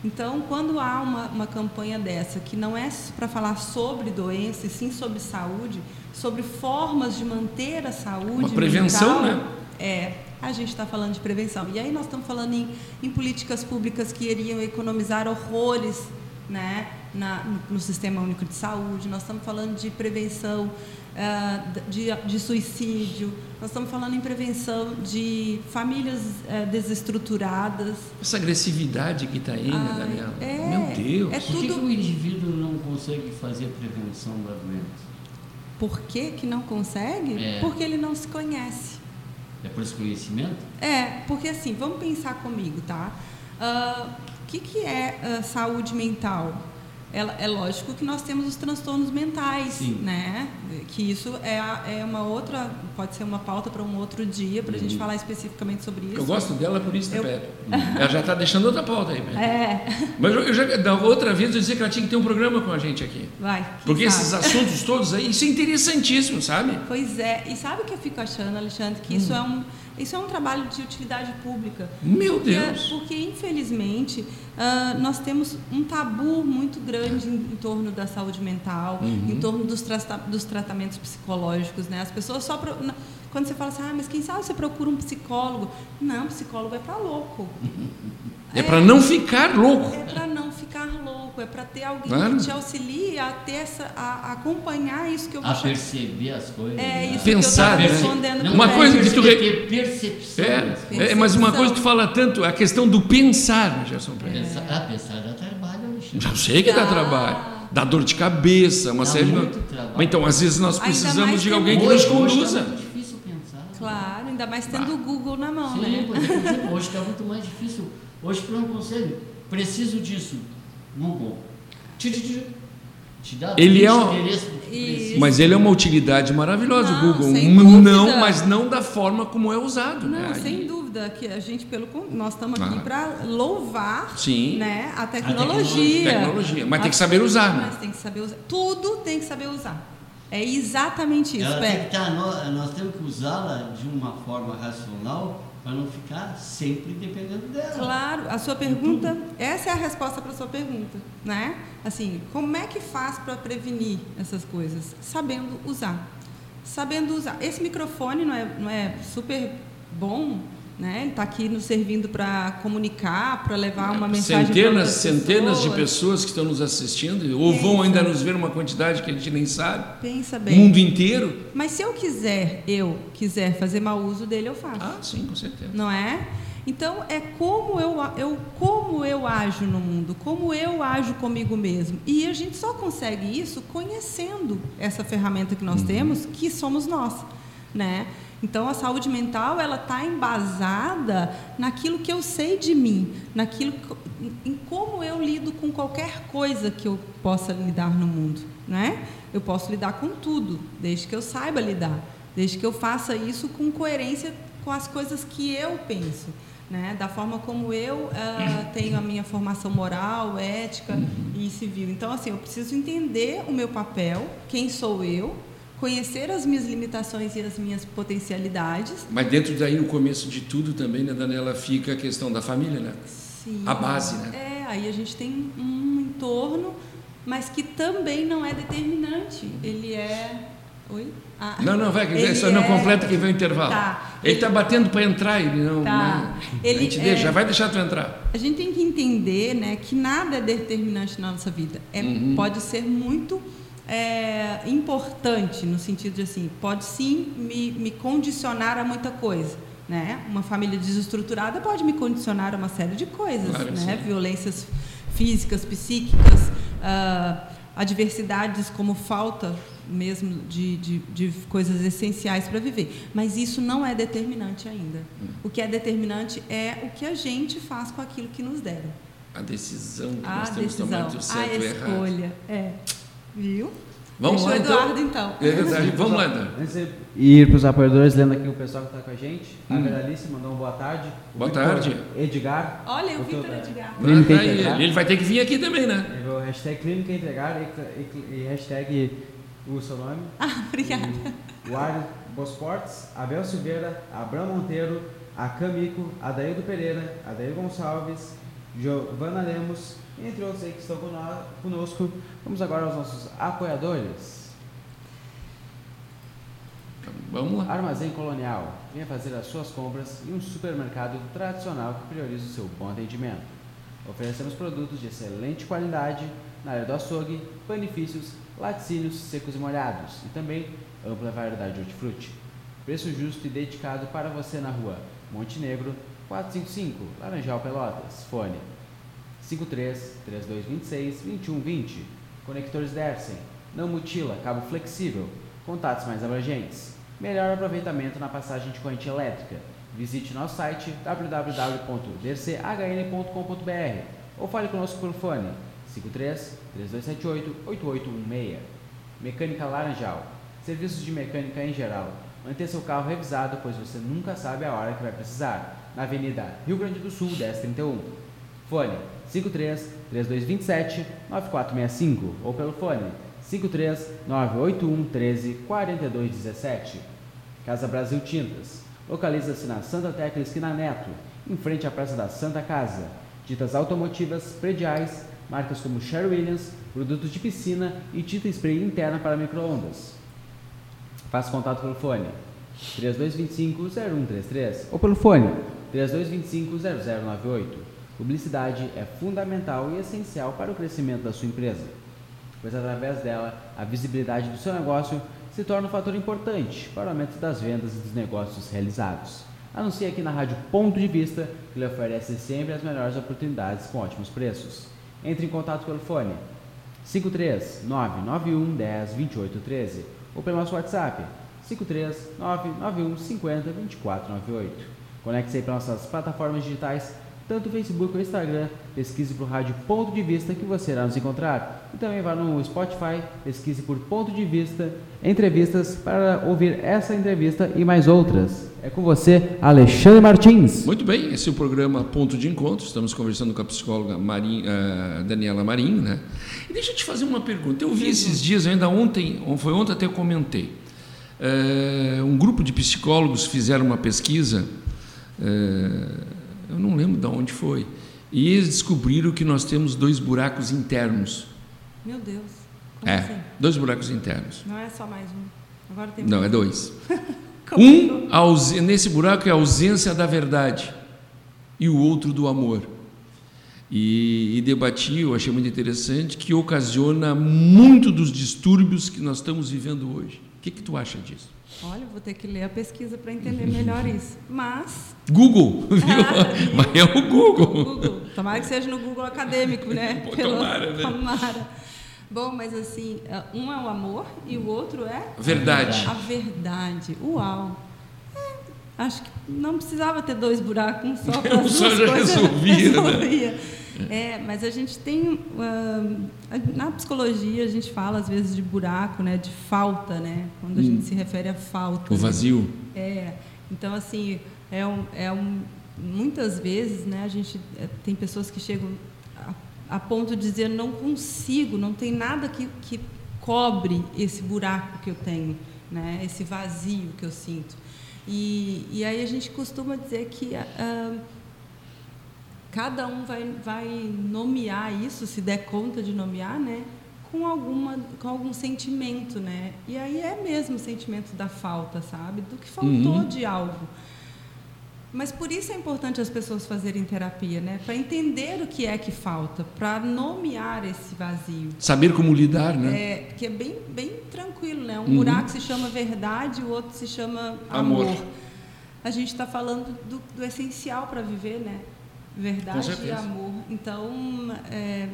Então, quando há uma, uma campanha dessa, que não é para falar sobre doença, e sim sobre saúde, sobre formas de manter a saúde. Uma prevenção, mental, né? É, a gente está falando de prevenção. E aí nós estamos falando em, em políticas públicas que iriam economizar horrores né, na, no, no, Sistema Único de Saúde, nós estamos falando de prevenção uh, de, de, suicídio, nós estamos falando em prevenção de famílias uh, desestruturadas. Essa agressividade que está aí, né, Daniela? É, Meu Deus! É tudo... Por que, que o indivíduo não consegue fazer a prevenção da doença? Por que, que não consegue? É. Porque ele não se conhece. É por esse conhecimento? É, porque assim, vamos pensar comigo, tá? Uh, o que, que é uh, saúde mental? É lógico que nós temos os transtornos mentais, Sim. né? Que isso é, é uma outra, pode ser uma pauta para um outro dia, para a uhum. gente falar especificamente sobre isso. Eu gosto dela por isso, eu... Pepe. Ela já está deixando outra pauta aí, Pepe. É. Mas eu já, da outra vez eu disse que ela tinha que ter um programa com a gente aqui. Vai. Porque sabe? esses assuntos todos aí, isso é interessantíssimo, sabe? Pois é. E sabe o que eu fico achando, Alexandre? Que hum. isso é um isso é um trabalho de utilidade pública. Meu porque, Deus! Porque, infelizmente, uh, nós temos um tabu muito grande em, em torno da saúde mental, uhum. em torno dos, tra dos, tratamentos psicológicos. Né? As pessoas só. Pro... Quando você fala assim, ah, mas quem sabe você procura um psicólogo? Não, psicólogo é para louco. É, é para não ficar louco. É para não ficar louco, é para ter alguém claro. que te auxilie a ter essa, a, a acompanhar isso que eu vou A perceber as coisas. É né? isso Pensar, que eu respondendo. Né? Uma coisa que tu ter percepção. É, é, mas uma coisa que tu fala tanto, a questão do pensar, Gerson Pereira. Pensar, ah, pensar dá trabalho, Alexandre. Já sei que dá trabalho. Dá dor de cabeça, uma dá série de. Mas então, às vezes nós precisamos de alguém que nos conduza. Hoje tá difícil pensar. Claro, ainda mais tendo o Google na mão, Sim, né? Hoje está muito mais difícil Hoje tu não consegue. Preciso disso. Google. Te, te, te dá ele é um, mas ele é uma utilidade maravilhosa, não, o Google. Não, mas não da forma como é usado. Não, né? sem dúvida que a gente pelo nós estamos aqui ah. para louvar, Sim. né, a tecnologia. A tecnologia, mas a, tem que saber usar, né? Mas tem que saber usar. Tudo tem que saber usar. É exatamente isso. Ela tem que estar, tá, nós, nós temos que usá-la de uma forma racional para não ficar sempre dependendo dela. Claro, a sua pergunta, essa é a resposta para a sua pergunta, né? Assim, como é que faz para prevenir essas coisas? Sabendo usar. Sabendo usar. Esse microfone não é, não é super bom, né? Ele está aqui nos servindo para comunicar, para levar uma mensagem Centenas, centenas de pessoas que estão nos assistindo, ou Pensa. vão ainda nos ver uma quantidade que a gente nem sabe. Pensa bem. Mundo inteiro. Mas se eu quiser, eu quiser fazer mau uso dele, eu faço. Ah, sim, com certeza. Não é? Então é como eu, eu como eu ajo no mundo, como eu ajo comigo mesmo. E a gente só consegue isso conhecendo essa ferramenta que nós uhum. temos, que somos nós. né? Então a saúde mental ela está embasada naquilo que eu sei de mim, naquilo em como eu lido com qualquer coisa que eu possa lidar no mundo, né? Eu posso lidar com tudo, desde que eu saiba lidar, desde que eu faça isso com coerência com as coisas que eu penso. Né, da forma como eu uh, tenho a minha formação moral, ética e civil. Então, assim, eu preciso entender o meu papel, quem sou eu, conhecer as minhas limitações e as minhas potencialidades. Mas dentro daí, no começo de tudo também, né, Daniela, fica a questão da família, né? Sim. A base, né? É, aí a gente tem um entorno, mas que também não é determinante. Ele é. Oi? Ah, não, não, vai, ele só é... não completa que vem o intervalo. Tá. Ele está batendo para entrar, ele não. Tá. Né? Ele, a gente é... deixa, já vai deixar tu entrar. A gente tem que entender né, que nada é determinante na nossa vida. É, uhum. Pode ser muito é, importante, no sentido de assim, pode sim me, me condicionar a muita coisa. Né? Uma família desestruturada pode me condicionar a uma série de coisas, claro, né? Violências físicas, psíquicas, uh, adversidades como falta mesmo de, de, de coisas essenciais para viver. Mas isso não é determinante ainda. Hum. O que é determinante é o que a gente faz com aquilo que nos deram. A decisão que a nós temos tomado certo a escolha, é. Viu? Vamos Deixa lá, então. Eduardo, então. É verdade. Vamos lá, então. Antes de ir para os apoiadores, lendo aqui o pessoal que está com a gente. Hum. A Veralice mandou uma boa tarde. O boa Victor tarde. Edgar. Olha, o Victor Edgar. Clínica ah, ele vai ter que vir aqui também, né? O hashtag Clínica Entregar e, e, e hashtag o seu nome. Ah, obrigada. O Ari Bosportes, Abel Silveira, Abrão Monteiro, a Camico, Adaildo Pereira, Adair Gonçalves, Giovana Lemos, entre outros aí que estão conosco. Vamos agora aos nossos apoiadores. Vamos lá. Armazém Colonial. Venha fazer as suas compras em um supermercado tradicional que prioriza o seu bom atendimento. Oferecemos produtos de excelente qualidade na área do açougue, benefícios, laticínios secos e molhados e também ampla variedade de hortifruti. Preço justo e dedicado para você na rua Montenegro, 455, Laranjal Pelotas. Fone 53 3226 2120. Conectores Dersen. Não mutila, cabo flexível. Contatos mais abrangentes. Melhor aproveitamento na passagem de corrente elétrica. Visite nosso site www.derchn.com.br ou fale conosco pelo fone 53 3278 8816. Mecânica Laranjal. Serviços de mecânica em geral. Mantenha seu carro revisado, pois você nunca sabe a hora que vai precisar. Na Avenida Rio Grande do Sul, 1031. Fone 53 3227 9465 ou pelo fone 53 981 13 4217. Casa Brasil Tintas. Localiza-se na Santa Tecla Esquina Neto, em frente à Praça da Santa Casa. Tintas automotivas, prediais, marcas como Sherwin Williams, produtos de piscina e tinta spray interna para microondas. Faça contato pelo fone 3225-0133 ou pelo fone 3225-0098. Publicidade é fundamental e essencial para o crescimento da sua empresa, pois através dela a visibilidade do seu negócio se torna um fator importante para o aumento das vendas e dos negócios realizados. Anuncie aqui na Rádio Ponto de Vista, que lhe oferece sempre as melhores oportunidades com ótimos preços. Entre em contato pelo fone 53 991 10 28 13 ou pelo nosso WhatsApp 53 991 50 24 98. Conecte-se aí para nossas plataformas digitais tanto o Facebook ou Instagram, pesquise por Rádio Ponto de Vista que você irá nos encontrar. E também vá no Spotify, pesquise por Ponto de Vista, entrevistas para ouvir essa entrevista e mais outras. É com você, Alexandre Martins. Muito bem, esse é o programa Ponto de Encontro. Estamos conversando com a psicóloga Marim, uh, Daniela Marinho, né? E deixa eu te fazer uma pergunta. Eu vi esses dias, ainda ontem, foi ontem até eu comentei. Uh, um grupo de psicólogos fizeram uma pesquisa. Uh, eu não lembro de onde foi. E eles descobriram que nós temos dois buracos internos. Meu Deus. Como é, assim? dois buracos internos. Não é só mais um. Agora tem Não, é dois. um, nesse buraco é a ausência da verdade e o outro do amor. E, e debati, eu achei muito interessante, que ocasiona muito dos distúrbios que nós estamos vivendo hoje. O que, que tu acha disso? Olha, vou ter que ler a pesquisa para entender melhor isso. Mas. Google, viu? Ah, Mas é o Google. Google. Tomara que seja no Google acadêmico, né? Pô, Pelo... Tomara, né? Tomara. Bom, mas assim, é, um é o amor e o outro é Verdade. a verdade. Uau! É, acho que não precisava ter dois buracos, um só para Um só já coisas resolvia, né? É, mas a gente tem ah, na psicologia a gente fala às vezes de buraco, né, de falta, né, quando a gente se refere a falta. O vazio. É, então assim, é um, é um, muitas vezes, né, a gente é, tem pessoas que chegam a, a ponto de dizer não consigo, não tem nada que, que cobre esse buraco que eu tenho, né, esse vazio que eu sinto. E, e aí a gente costuma dizer que ah, cada um vai, vai nomear isso, se der conta de nomear, né, com alguma com algum sentimento, né? E aí é mesmo o sentimento da falta, sabe? Do que faltou Uhum. de algo. Mas por isso é importante as pessoas fazerem terapia, né? Para entender o que é que falta, para nomear esse vazio. Saber como lidar, né? É, que é bem, bem tranquilo, né? Um Uhum. buraco se chama verdade, o outro se chama Amor. amor. A gente está falando do, do essencial para viver, né? Verdade e amor. Então, é,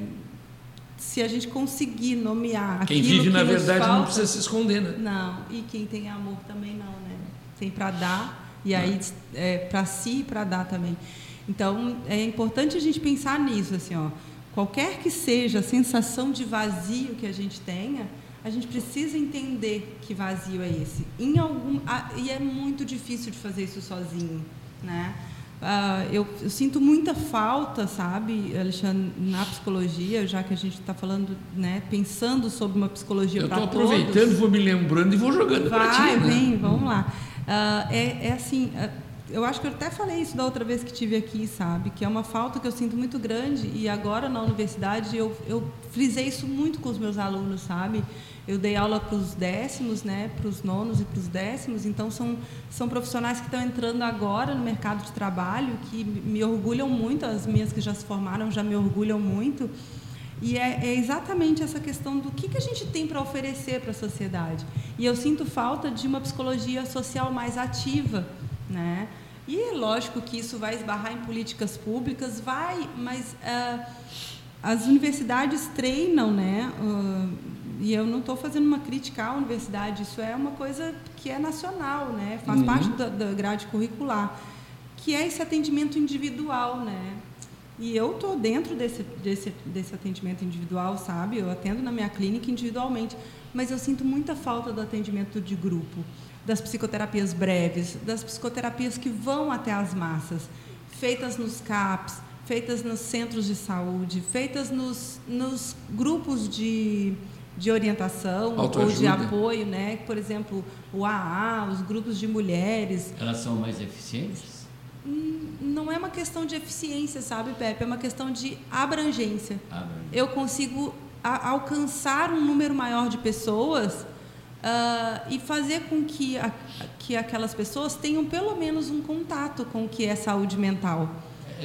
se a gente conseguir nomear Quem aquilo vive na que nos verdade não falta- precisa se esconder, né? não, e quem tem amor também não, né? Tem para dar e aí é, para si e para dar também. Então é importante a gente pensar nisso, assim, ó. Qualquer que seja a sensação de vazio que a gente tenha, a gente precisa entender que vazio é esse. Em algum e é muito difícil de fazer isso sozinho, né? Ah, eu, eu sinto muita falta, sabe, Alexandre, na psicologia, já que a gente está falando, né, pensando sobre uma psicologia Eu para estou todos. aproveitando, vou me lembrando e vou jogando para ti, Vai, né? vem, vamos lá. Ah, é, é assim, ah, eu acho que eu até falei isso da outra vez que tive aqui, sabe? Que é uma falta que eu sinto muito grande e agora na universidade eu, eu frisei isso muito com os meus alunos, sabe? Eu dei aula para os décimos, né? Para os nonos e para os décimos, então são, são profissionais que estão entrando agora no mercado de trabalho que me orgulham muito, as minhas que já se formaram já me orgulham muito. E é, é exatamente essa questão do que, que a gente tem para oferecer para a sociedade. E eu sinto falta de uma psicologia social mais ativa, né? E é lógico que isso vai esbarrar em políticas públicas, vai, mas ah, as universidades treinam, né? Ah, e eu não estou fazendo uma crítica à universidade, isso é uma coisa que é nacional, né? Faz Uhum. parte da, da grade curricular, que é esse atendimento individual, né? E eu estou dentro desse, desse, desse atendimento individual, sabe? Eu atendo na minha clínica individualmente, mas eu sinto muita falta do atendimento de grupo, das psicoterapias breves, das psicoterapias que vão até as massas, feitas nos CAPs, feitas nos centros de saúde, feitas nos, nos grupos de, de orientação ou de apoio, né? Por exemplo, o AA, os grupos de mulheres, Elas são mais eficientes? não é uma questão de eficiência, sabe, Pepe? É uma questão de abrangência. Eu consigo a- alcançar um número maior de pessoas ah, e fazer com que, a- que aquelas pessoas tenham pelo menos um contato com o que é saúde mental.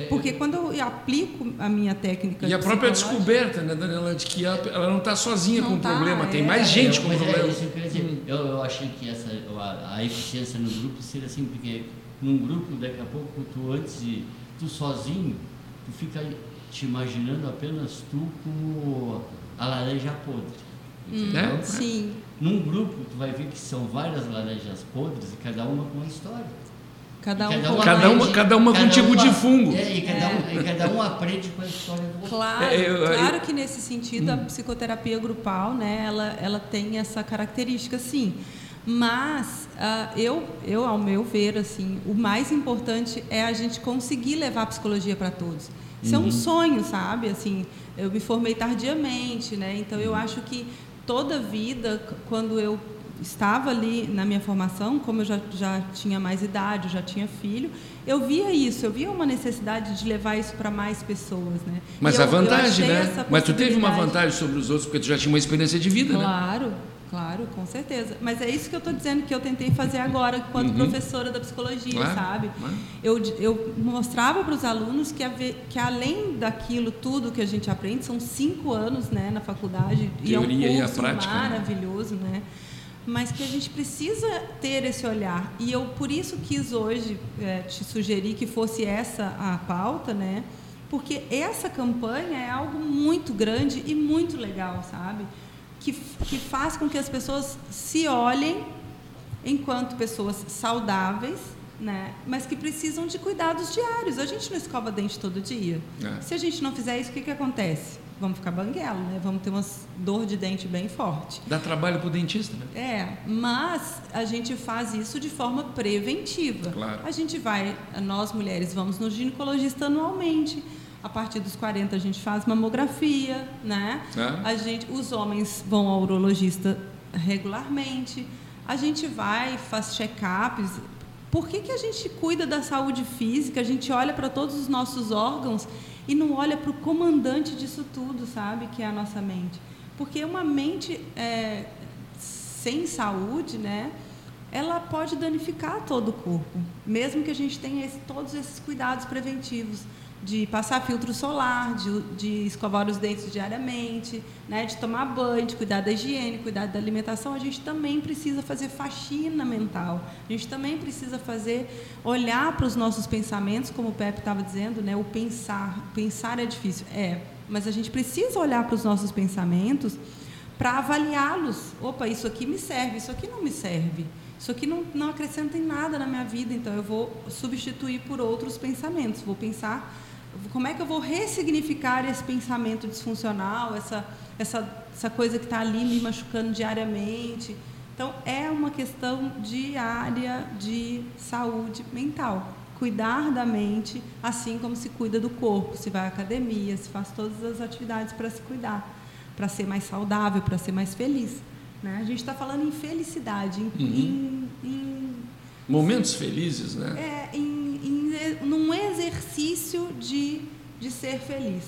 Porque quando eu aplico a minha técnica E a própria descoberta, né, Daniela, de que ela ela não está sozinha Não com o tá, problema, tem é. mais gente Eu- com é problema. isso que eu. Eu, eu achei que essa, a, a eficiência no grupo seria assim, porque num grupo, daqui a pouco, tu antes de. tu sozinho, tu fica te imaginando apenas tu como a laranja podre. Entendeu? É? Sim, Num grupo, tu vai ver que são várias laranjas podres e cada uma com uma história. Cada E um cada uma Cada uma- cada uma com um tipo de fungo. É, e cada, Um, e cada um aprende com a história do outro. Claro, É, eu- eu- claro que nesse sentido a psicoterapia grupal, né, ela, ela tem essa característica, sim. Mas ah, eu, eu, ao meu ver, assim, o mais importante é a gente conseguir levar a psicologia para todos. Isso é um sonho, sabe? Assim, eu me formei tardiamente, né? Então eu acho que toda vida, quando eu estava ali na minha formação, como eu já, já tinha mais idade, eu já tinha filho, eu via isso, eu via uma necessidade de levar isso para mais pessoas, né? Mas a eu- eu vantagem, né? Mas tu teve uma vantagem sobre os outros, porque tu já tinha uma experiência de vida, né? Claro, claro, com certeza. Mas é isso que eu estou dizendo que eu tentei fazer agora, enquanto professora da psicologia, Claro, sabe? claro. Eu, eu mostrava para os alunos que, ave- que além daquilo tudo que a gente aprende, são cinco anos né, na faculdade, e é um Teoria e a curso prática, né? maravilhoso, né? Mas que a gente precisa ter esse olhar. E eu, por isso, quis hoje eh, te sugerir que fosse essa a pauta, né? porque essa campanha é algo muito grande e muito legal, sabe? Que, que faz com que as pessoas se olhem enquanto pessoas saudáveis, né? mas que precisam de cuidados diários. A gente não escova dente todo dia. É. Se a gente não fizer isso, o que, que acontece? Vamos ficar banguelo, né? Vamos ter uma dor de dente bem forte. Dá trabalho para o dentista, né? É, mas a gente faz isso de forma preventiva. Claro. A gente vai, nós mulheres, vamos no ginecologista anualmente. A partir dos 40 a gente faz mamografia, né? É. A gente, os homens vão ao urologista regularmente. A gente vai, faz check-ups. Por que, que a gente cuida da saúde física? A gente olha para todos os nossos órgãos e não olha para o comandante disso tudo, sabe? Que é a nossa mente. Porque uma mente é, sem saúde, né? Ela pode danificar todo o corpo, mesmo que a gente tenha esse, todos esses cuidados preventivos de passar filtro solar, de, de, escovar os dentes diariamente, né, de tomar banho, de cuidar da higiene, cuidar da alimentação, a gente também precisa fazer faxina mental. A gente também precisa fazer olhar para os nossos pensamentos, como o Pepe estava dizendo, né, o pensar. Pensar é difícil, é, mas a gente precisa olhar para os nossos pensamentos para avaliá-los. Opa, isso aqui me serve, isso aqui não me serve. Isso aqui não, não acrescenta em nada na minha vida, então eu vou substituir por outros pensamentos. Vou pensar como é que eu vou ressignificar esse pensamento disfuncional, essa, essa, essa coisa que está ali me machucando diariamente. Então, é uma questão diária de saúde mental. Cuidar da mente, assim como se cuida do corpo, se vai à academia, se faz todas as atividades para se cuidar, para ser mais saudável, para ser mais feliz. Né? A gente está falando em felicidade, em, uhum. em, em momentos felizes, né? É, em num exercício de, de ser feliz.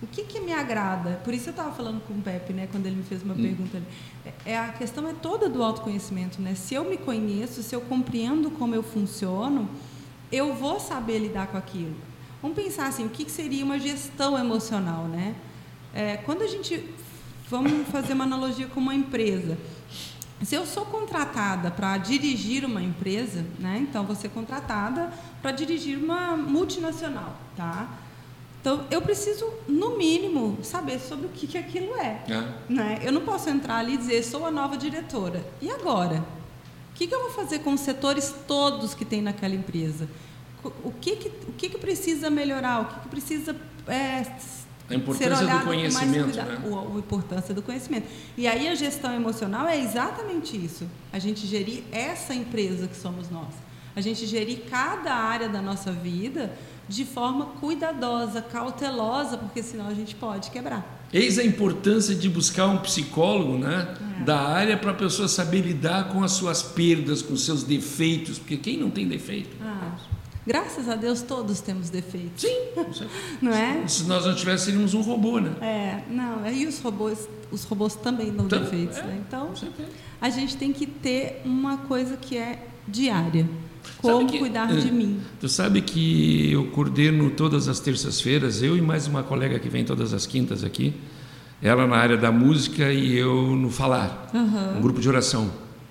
O que, que me agrada? Por isso eu estava falando com o Pepe, né, quando ele me fez uma hum. pergunta. É, é, a questão é toda do autoconhecimento, né? Se eu me conheço, se eu compreendo como eu funciono, eu vou saber lidar com aquilo. Vamos pensar assim, o que, que seria uma gestão emocional, né? É, quando a gente vamos fazer uma analogia com uma empresa, se eu sou contratada para dirigir uma empresa, né? Então, vou ser contratada para dirigir uma multinacional, tá? Então, eu preciso, no mínimo, saber sobre o que, que aquilo é, é. Né? Eu não posso entrar ali e dizer, sou a nova diretora. E agora? O que, que eu vou fazer com os setores todos que tem naquela empresa? O que, que, o que, que precisa melhorar? O que, que precisa é, a importância do conhecimento, né? O, a importância do conhecimento. E aí a gestão emocional é exatamente isso. A gente gerir essa empresa que somos nós. A gente gerir cada área da nossa vida de forma cuidadosa, cautelosa, porque senão a gente pode quebrar. Eis a importância de buscar um psicólogo né, é. da área para a pessoa saber lidar com as suas perdas, com os seus defeitos, porque quem não tem defeito? Ah. Graças a Deus todos temos defeitos. Sim, não é? Se nós não tivéssemos um robô, né? É, não, e os robôs, os robôs também dão então, defeitos, é, né? Então, a gente tem que ter uma coisa que é diária. Como que, cuidar de é, mim. Tu sabe que eu coordeno todas as terças-feiras, eu e mais uma colega que vem todas as quintas aqui, ela na área da música e eu no falar, uhum. um grupo de oração.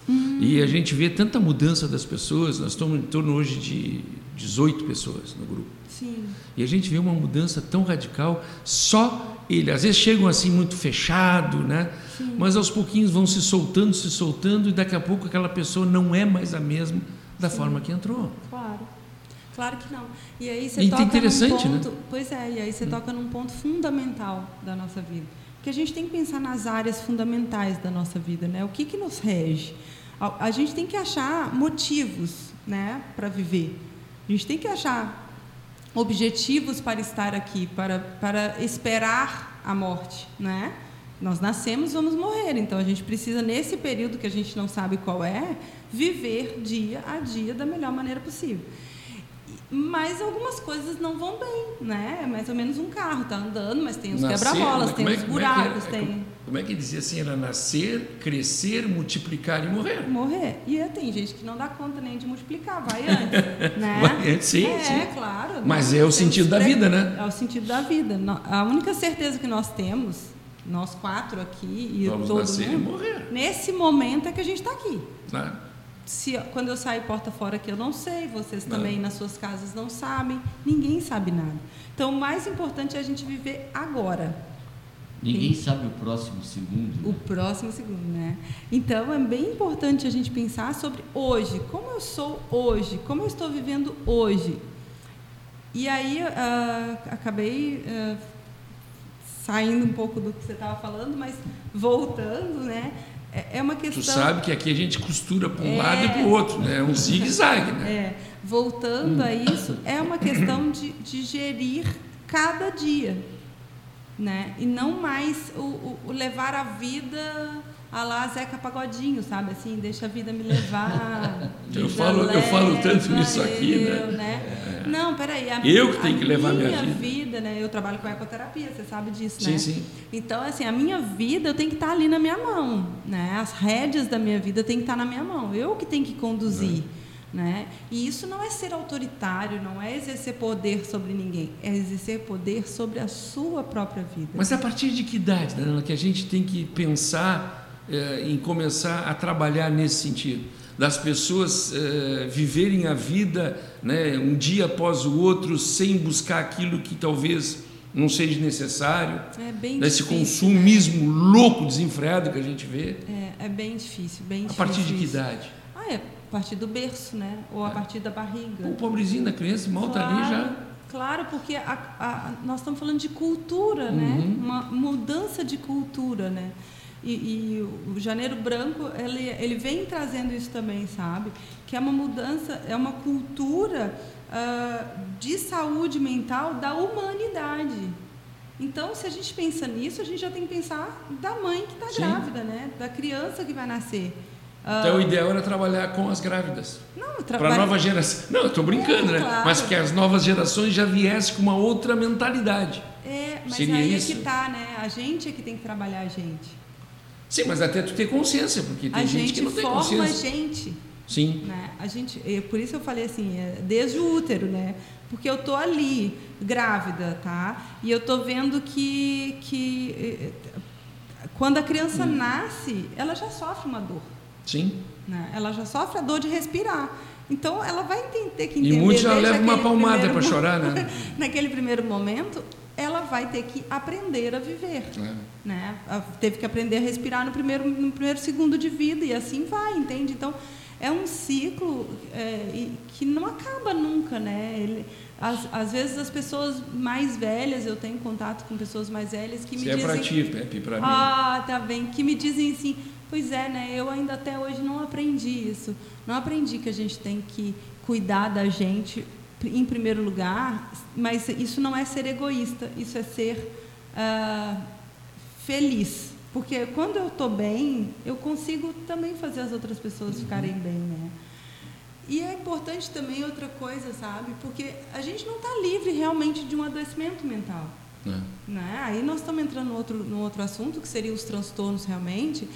Uhum. E a gente vê tanta mudança das pessoas, nós estamos em torno hoje de 18 pessoas no grupo. Sim. E a gente vê uma mudança tão radical, só ele. Às vezes chegam assim muito fechado, né? Sim. Mas aos pouquinhos vão se soltando, se soltando, e daqui a pouco aquela pessoa não é mais a mesma da Sim. forma que entrou. Claro. Claro que não. E aí você e toca interessante, num ponto, né? Pois é, e aí você hum. toca num ponto fundamental da nossa vida. Porque a gente tem que pensar nas áreas fundamentais da nossa vida, né? O que, que nos rege? A, a gente tem que achar motivos, né, para viver. A gente tem que achar objetivos para estar aqui, para, para esperar a morte, né? Nós nascemos, vamos morrer, então a gente precisa, nesse período que a gente não sabe qual é, viver dia a dia da melhor maneira possível. Mas algumas coisas não vão bem, né? É mais ou menos um carro, tá andando, mas tem os quebra-molas, tem é, os buracos, é, tem. Como é que dizia assim? Era nascer, crescer, multiplicar e morrer. Morrer. E tem gente que não dá conta nem de multiplicar, vai antes. né? Vai antes, sim. É, sim. claro. Mas é o sentido da vida, né? É o sentido da vida. A única certeza que nós temos, nós quatro aqui e Vamos todo nascer mundo, e morrer. nesse momento é que a gente está aqui. Né? Se quando eu sair porta fora que eu não sei, vocês também nas suas casas não sabem, ninguém sabe nada. Então, o mais importante é a gente viver agora. Ninguém Sim. sabe o próximo segundo. Né? O próximo segundo, né? Então, é bem importante a gente pensar sobre hoje, como eu sou hoje, como eu estou vivendo hoje. E aí, uh, acabei uh, saindo um pouco do que você estava falando, mas voltando, né? É, é uma questão. Tu sabe que aqui a gente costura para um é... lado e para o outro, né? É um zigue-zague, né? É. Voltando a isso, é uma questão de, de gerir cada dia, né? E não mais o, o, o levar a vida a lá Zeca Pagodinho, sabe? Assim, deixa a vida me levar. eu, falo, eu falo tanto isso aqui, eu, né? né? É. Não, peraí. A, eu que tenho que levar minha, minha vida. vida. né? Eu trabalho com ecoterapia, você sabe disso, sim, né? Sim, sim. Então, assim, a minha vida eu tenho que estar ali na minha mão, né? As rédeas da minha vida têm que estar na minha mão. Eu que tenho que conduzir. É. Né? E isso não é ser autoritário, não é exercer poder sobre ninguém, é exercer poder sobre a sua própria vida. Mas a partir de que idade, Daniela, que a gente tem que pensar eh, em começar a trabalhar nesse sentido, das pessoas eh, viverem a vida né, um dia após o outro sem buscar aquilo que talvez não seja necessário, é bem desse difícil, consumismo né? louco, desenfreado que a gente vê. É, é bem difícil, bem a difícil. A partir de que idade? Ah, é a partir do berço, né? Ou a é. partir da barriga. O pobrezinho da criança mal está claro, ali já. Claro, porque a, a, nós estamos falando de cultura, né? uhum. né? Uma mudança de cultura, né? E, e, o Janeiro Branco ele, ele vem trazendo isso também, sabe? Que é uma mudança, é uma cultura uh, de saúde mental da humanidade. Então, se a gente pensa nisso, a gente já tem que pensar da mãe que está grávida, né? Da criança que vai nascer. Então, uh, o ideal era trabalhar com as grávidas. Não, para a nova geração. Não, eu estou brincando, é, né? Claro. Mas que as novas gerações já viessem com uma outra mentalidade. É, mas Seria aí isso? é que tá, né? A gente é que tem que trabalhar a gente. Sim, mas até tu ter consciência, porque tem a gente, que não tem forma consciência. a gente. Sim. Né? A gente, por isso eu falei assim, é desde o útero, né? Porque eu tô ali grávida, tá? E eu tô vendo que que quando a criança hum. nasce, ela já sofre uma dor. Sim. Né? Ela já sofre a dor de respirar. Então ela vai ter que entender. E muitos já levam uma palmada para chorar, né? naquele primeiro momento, ela vai ter que aprender a viver. É. Né? Teve que aprender a respirar no primeiro, no primeiro segundo de vida e assim vai, entende? Então, é um ciclo é, que não acaba nunca, né? Ele, às, às, vezes as pessoas mais velhas, eu tenho contato com pessoas mais velhas que me Isso dizem... é para ti, Pepe, para mim. Ah, tá bem. Que me dizem assim, pois é, né? Eu ainda até hoje não aprendi isso. Não aprendi que a gente tem que cuidar da gente em primeiro lugar, mas isso não é ser egoísta, isso é ser uh, feliz. Porque quando eu estou bem, eu consigo também fazer as outras pessoas uhum. ficarem bem, né? E é importante também outra coisa, sabe? Porque a gente não está livre realmente de um adoecimento mental. É. Né? Aí nós estamos entrando no outro, no outro assunto, que seria os transtornos realmente,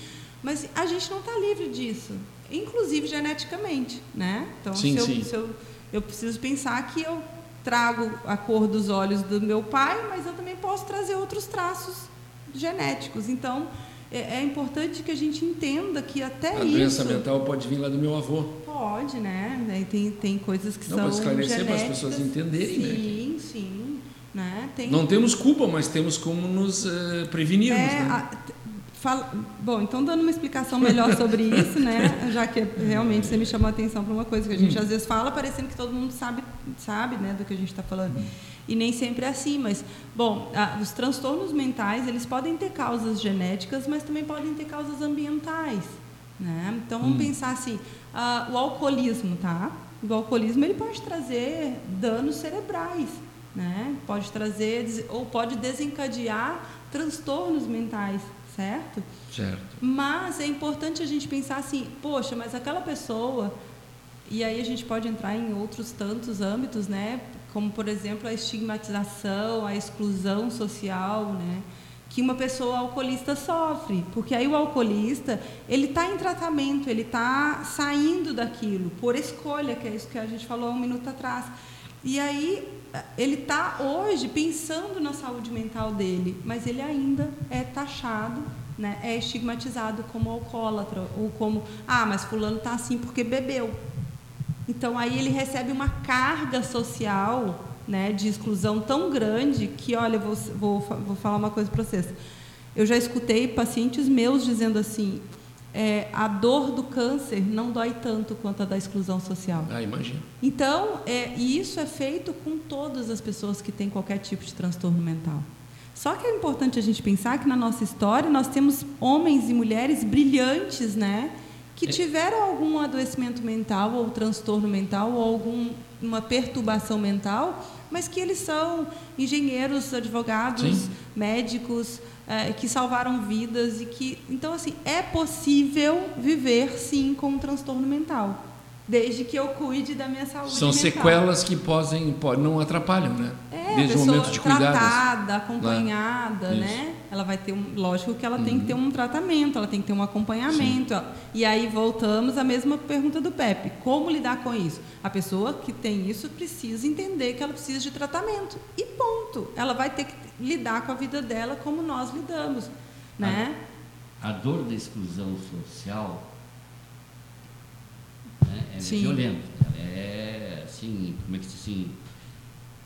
mas a gente não está livre disso, inclusive geneticamente. Né? Então, sim, se, eu, sim. se eu eu preciso pensar que eu trago a cor dos olhos do meu pai, mas eu também posso trazer outros traços genéticos. Então, é, é importante que a gente entenda que até a isso... A doença mental pode vir lá do meu avô. Pode, né? Tem, tem coisas que Não, são para esclarecer para as pessoas entenderem, sim, né? Sim, sim. Né? Tem... Não temos culpa, mas temos como nos uh, prevenirmos. É, né? a, Fala, bom, então dando uma explicação melhor sobre isso, né? Já que realmente você me chamou a atenção para uma coisa que a gente às vezes fala, parecendo que todo mundo sabe, sabe, né, do que a gente está falando. E nem sempre é assim, mas bom, a, os transtornos mentais eles podem ter causas genéticas, mas também podem ter causas ambientais, né? Então vamos hum. pensar assim, o alcoolismo, tá? O alcoolismo ele pode trazer danos cerebrais, né? Pode trazer ou pode desencadear transtornos mentais certo? Certo. Mas é importante a gente pensar assim, poxa, mas aquela pessoa, e aí a gente pode entrar em outros tantos âmbitos, né? Como, por exemplo, a estigmatização, a exclusão social, né? que uma pessoa alcoolista sofre, porque aí o alcoolista ele está em tratamento, ele está saindo daquilo por escolha, que é isso que a gente falou há um minuto atrás. E aí ele está hoje pensando na saúde mental dele, mas ele ainda é taxado né, é estigmatizado como alcoólatra ou como ah, mas fulano está assim porque bebeu. Então aí ele recebe uma carga social, né, de exclusão tão grande que, olha, vou, vou, vou falar uma coisa para vocês. Eu já escutei pacientes meus dizendo assim: é, a dor do câncer não dói tanto quanto a da exclusão social. Ah, imagina. Então, é, e isso é feito com todas as pessoas que têm qualquer tipo de transtorno mental. Só que é importante a gente pensar que na nossa história nós temos homens e mulheres brilhantes, né? Que é. tiveram algum adoecimento mental ou transtorno mental ou alguma perturbação mental, mas que eles são engenheiros, advogados, Sim. médicos, é, que salvaram vidas e que então assim é possível viver sim com um transtorno mental desde que eu cuide da minha saúde são mental. sequelas que podem, podem não atrapalham né é, desde o momento de cuidado tratada acompanhada né, né? ela vai ter um lógico que ela uhum. tem que ter um tratamento ela tem que ter um acompanhamento e aí voltamos à mesma pergunta do Pepe como lidar com isso a pessoa que tem isso precisa entender que ela precisa de tratamento e ponto ela vai ter que lidar com a vida dela como nós lidamos, né? A, a dor da exclusão social né, é violenta. Ela é assim, como é que se assim,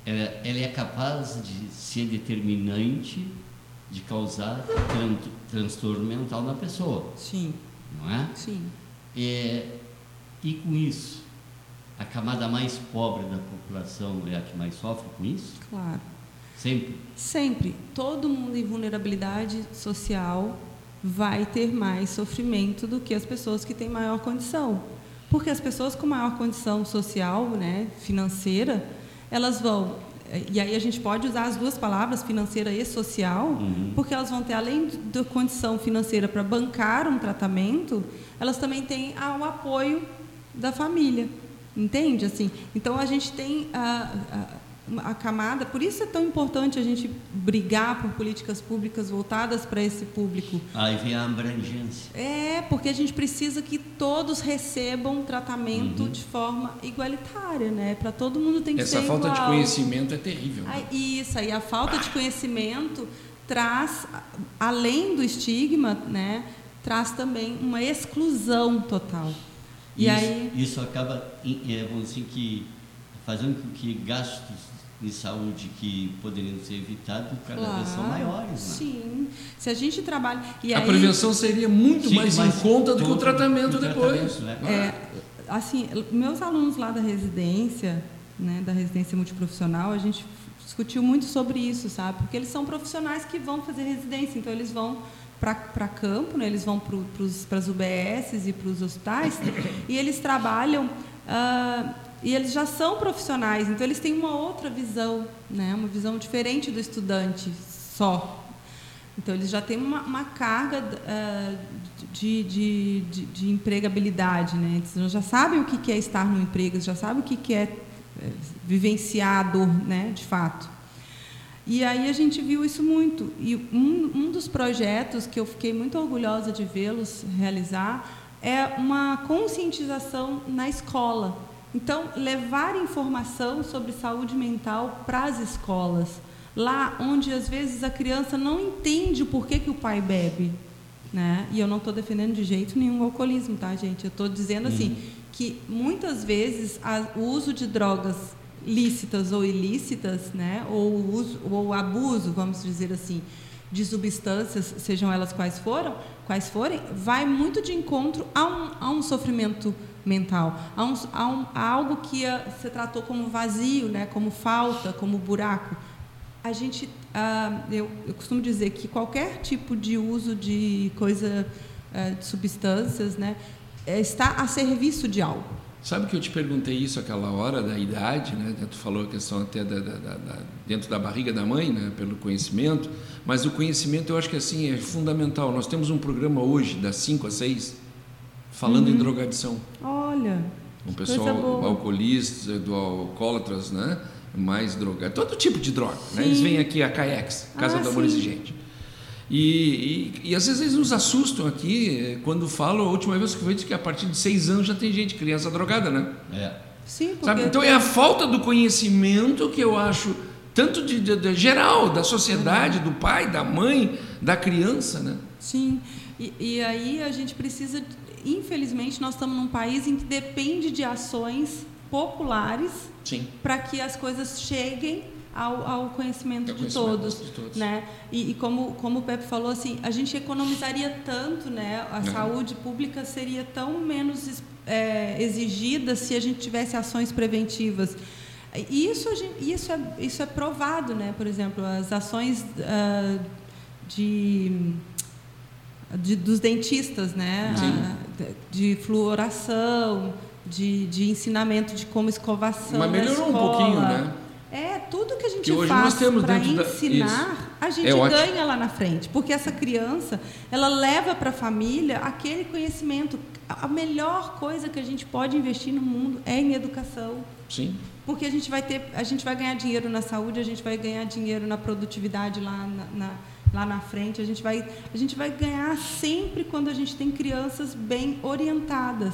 ela, ela é capaz de ser determinante de causar tran transtorno mental na pessoa. Sim. Não é? Sim. É, e com isso, a camada mais pobre da população é a que mais sofre com isso? Claro. Sempre? Sempre. Todo mundo em vulnerabilidade social vai ter mais sofrimento do que as pessoas que têm maior condição. Porque as pessoas com maior condição social, né, financeira, elas vão e aí a gente pode usar as duas palavras, financeira e social, uhum. porque elas vão ter, além da condição financeira para bancar um tratamento, elas também têm ah, o apoio da família. Entende? assim Então, a gente tem a, a a camada, por isso é tão importante a gente brigar por políticas públicas voltadas para esse público. Aí vem a abrangência. É, porque a gente precisa que todos recebam tratamento uhum. de forma igualitária, né? Para todo mundo tem que Essa ser falta igual. de conhecimento é terrível. Né? Isso, aí a falta de conhecimento traz, além do estigma, né? Traz também uma exclusão total. E isso, aí isso acaba, é, vamos dizer que fazendo com que gastos de saúde que poderiam ser evitados cada claro, vez são maiores. Né? Sim. Se a gente trabalha. E a aí, prevenção seria muito sim, mais em conta do que o tratamento depois. Tratamento, né? é, assim, meus alunos lá da residência, né, da residência multiprofissional, a gente discutiu muito sobre isso, sabe? Porque eles são profissionais que vão fazer residência, então eles vão para campo, né? eles vão para as UBSs e para os hospitais, e eles trabalham. Uh, e eles já são profissionais, então eles têm uma outra visão, né? uma visão diferente do estudante só. Então eles já têm uma, uma carga uh, de, de, de, de, empregabilidade, né? Eles já sabem o que é estar no emprego, já sabem o que é eh, vivenciar a dor, né? De fato. E aí a gente viu isso muito. E um, um dos projetos que eu fiquei muito orgulhosa de vê-los realizar é uma conscientização na escola então, levar informação sobre saúde mental para as escolas, lá onde às vezes a criança não entende o porquê que o pai bebe. Né? E eu não estou defendendo de jeito nenhum o alcoolismo, tá, gente? Eu estou dizendo assim uhum. que muitas vezes a, o uso de drogas lícitas ou ilícitas, né? ou o uso, ou abuso, vamos dizer assim, de substâncias, sejam elas quais foram, quais forem, vai muito de encontro a um, a um sofrimento mental. Há, um, há, um, há algo que se tratou como vazio, né, como falta, como buraco. A gente, ah, eu, eu, costumo dizer que qualquer tipo de uso de coisa, ah, de substâncias, né, está a serviço de algo. Sabe que eu te perguntei isso aquela hora da idade, né? Tu falou a questão até da, da, da, dentro da barriga da mãe, né? Pelo conhecimento, mas o conhecimento eu acho que assim é fundamental. Nós temos um programa hoje das 5 às 6 falando uhum. em drogadição. Olha. O pessoal alcoolistas, do alcoólatras, né? Mais drogado, todo tipo de droga. Né? Eles vêm aqui a CAEX, Casa ah, do Amor sim. Exigente. E, e, e, às vezes eles nos assustam aqui eh, quando falam, a última vez que eu vi que a partir de seis anos já tem gente, criança drogada, né? É. Sim, Sabe? Então é a falta do conhecimento que eu acho, tanto de, de, de geral, da sociedade, do pai, da mãe, da criança, né? Sim, e, e aí a gente precisa, infelizmente, nós estamos num país em que depende de ações populares para que as coisas cheguem ao, ao conhecimento, de, conhecimento todos, de, todos, né? E, e, como como o Pepe falou assim, a gente economizaria tanto, né? A saúde pública seria tão menos é, exigida se a gente tivesse ações preventivas. Isso, isso, é, isso é provado, né? Por exemplo, as ações uh, de, de, dos dentistas, né? Uh, de fluoração, de, de ensinamento de como escovação. Mas melhorou um pouquinho, né? É, tudo que a gente que faz para ensinar, da... a gente é ganha lá na frente. Porque essa criança, ela leva para a família aquele conhecimento. A melhor coisa que a gente pode investir no mundo é em educação. Sim. Porque a gente vai ter, a gente vai ganhar dinheiro na saúde, a gente vai ganhar dinheiro na produtividade lá na, na lá na frente, a gente vai a gente vai ganhar sempre quando a gente tem crianças bem orientadas.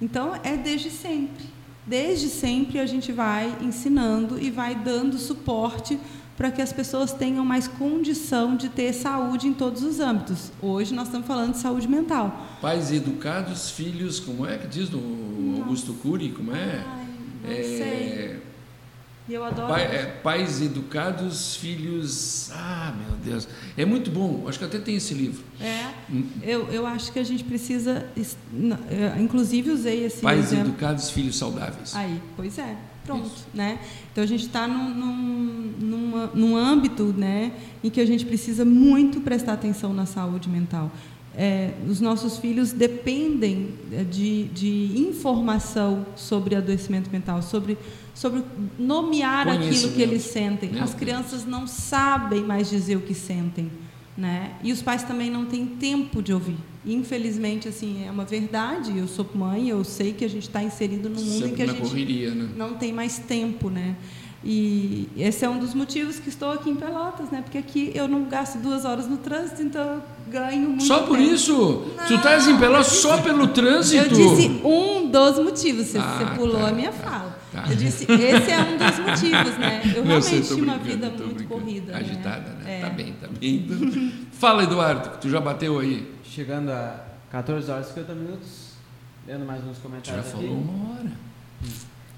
Então é desde sempre. Desde sempre a gente vai ensinando e vai dando suporte para que as pessoas tenham mais condição de ter saúde em todos os âmbitos. Hoje nós estamos falando de saúde mental. Pais educados, filhos, como é que diz no Augusto Cury, como é? Ai, não é... sei. Eu adoro. Pai, é, pais educados, filhos. Ah, meu Deus. É muito bom. Acho que até tem esse livro. É. Hum. Eu, eu acho que a gente precisa. Inclusive, usei esse. Pais exemplo. educados, filhos saudáveis. Aí, pois é. Pronto. Né? Então, a gente está num, num, num, num âmbito né, em que a gente precisa muito prestar atenção na saúde mental. É, os nossos filhos dependem é, de, de informação sobre adoecimento mental, sobre sobre nomear aquilo que eles sentem. Meu As crianças não sabem mais dizer o que sentem, né? E os pais também não têm tempo de ouvir. Infelizmente, assim, é uma verdade. Eu sou mãe, eu sei que a gente está inserido num mundo Sempre em que a gente correria, né? não tem mais tempo, né? E esse é um dos motivos que estou aqui em Pelotas, né? Porque aqui eu não gasto duas horas no trânsito, então eu ganho muito. Só por tempo. isso? Não, tu estás em Pelotas só pelo trânsito? Eu disse um dos motivos, você, ah, você pulou tá, a minha tá, fala. Tá. Eu disse, esse é um dos motivos, né? Eu realmente tinha uma vida muito corrida. Né? Agitada, né? né? É. Tá bem, tá bem. Fala, Eduardo, tu já bateu aí. Chegando a 14 horas e 50 minutos, lendo mais uns comentários. Já falou aqui. uma hora.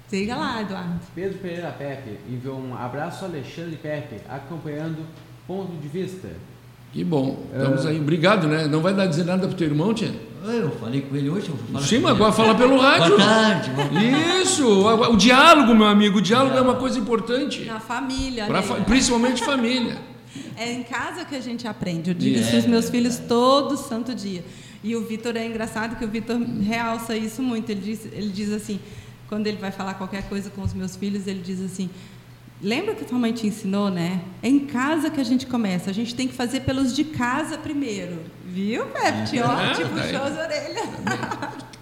Siga lá, Eduardo. Pedro Pereira Pepe enviou um abraço Alexandre Pepe, acompanhando ponto de vista. Que bom. Estamos uh, aí. Obrigado, né? Não vai dar dizer nada pro teu irmão, tia? Eu falei com ele hoje. Eu Sim, mas agora fala pelo rádio. Boa tarde. Boa tarde. Isso. O diálogo, meu amigo. O diálogo é, é uma coisa importante. Na família, né? Fa principalmente família. É em casa que a gente aprende. Eu digo isso aos meus filhos todo santo dia. E o Vitor é engraçado que o Vitor realça isso muito. Ele diz, ele diz assim quando ele vai falar qualquer coisa com os meus filhos, ele diz assim: Lembra que tua mãe te ensinou, né? É em casa que a gente começa. A gente tem que fazer pelos de casa primeiro. Viu, Pepe? Ó, te puxou as orelhas.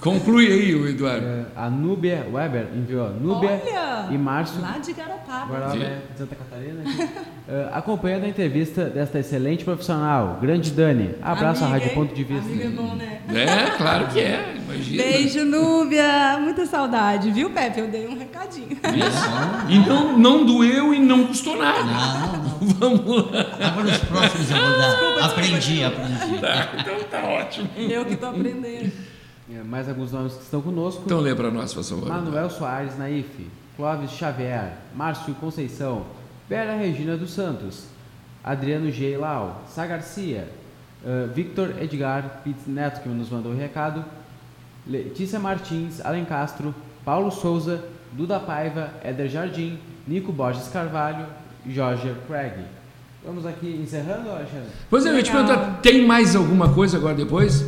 Conclui aí, o Eduardo. É, a Núbia Weber enviou. Núbia Olha, e Márcio. Lá de Garopaba. Guarabé, né? Santa Catarina. uh, acompanhando a entrevista desta excelente profissional, grande Dani. Abraço amiga, à Rádio Ponto de Vista. Amiga é bom, né? É, claro que é. Imagina. Beijo, Núbia. Muita saudade, viu, Pepe? Eu dei um recadinho. Isso. E não, não doeu e não custou nada. Não. Vamos lá. Agora os próximos eu vou dar. Desculpa, aprendi, desculpa. aprendi. Tá, então tá ótimo. Eu que estou aprendendo. É, mais alguns nomes que estão conosco. Então lê para nós, por favor. Manuel Soares Naif, Clóvis Xavier, Márcio Conceição, Vera Regina dos Santos, Adriano G. Lau, Sá Garcia, uh, Victor Edgar Pitts Neto, que nos mandou o recado, Letícia Martins, Alen Castro, Paulo Souza, Duda Paiva, Éder Jardim, Nico Borges Carvalho Jorge Craig. Vamos aqui encerrando, Alexandre? Pois é, eu ia te perguntar, tem mais alguma coisa agora depois?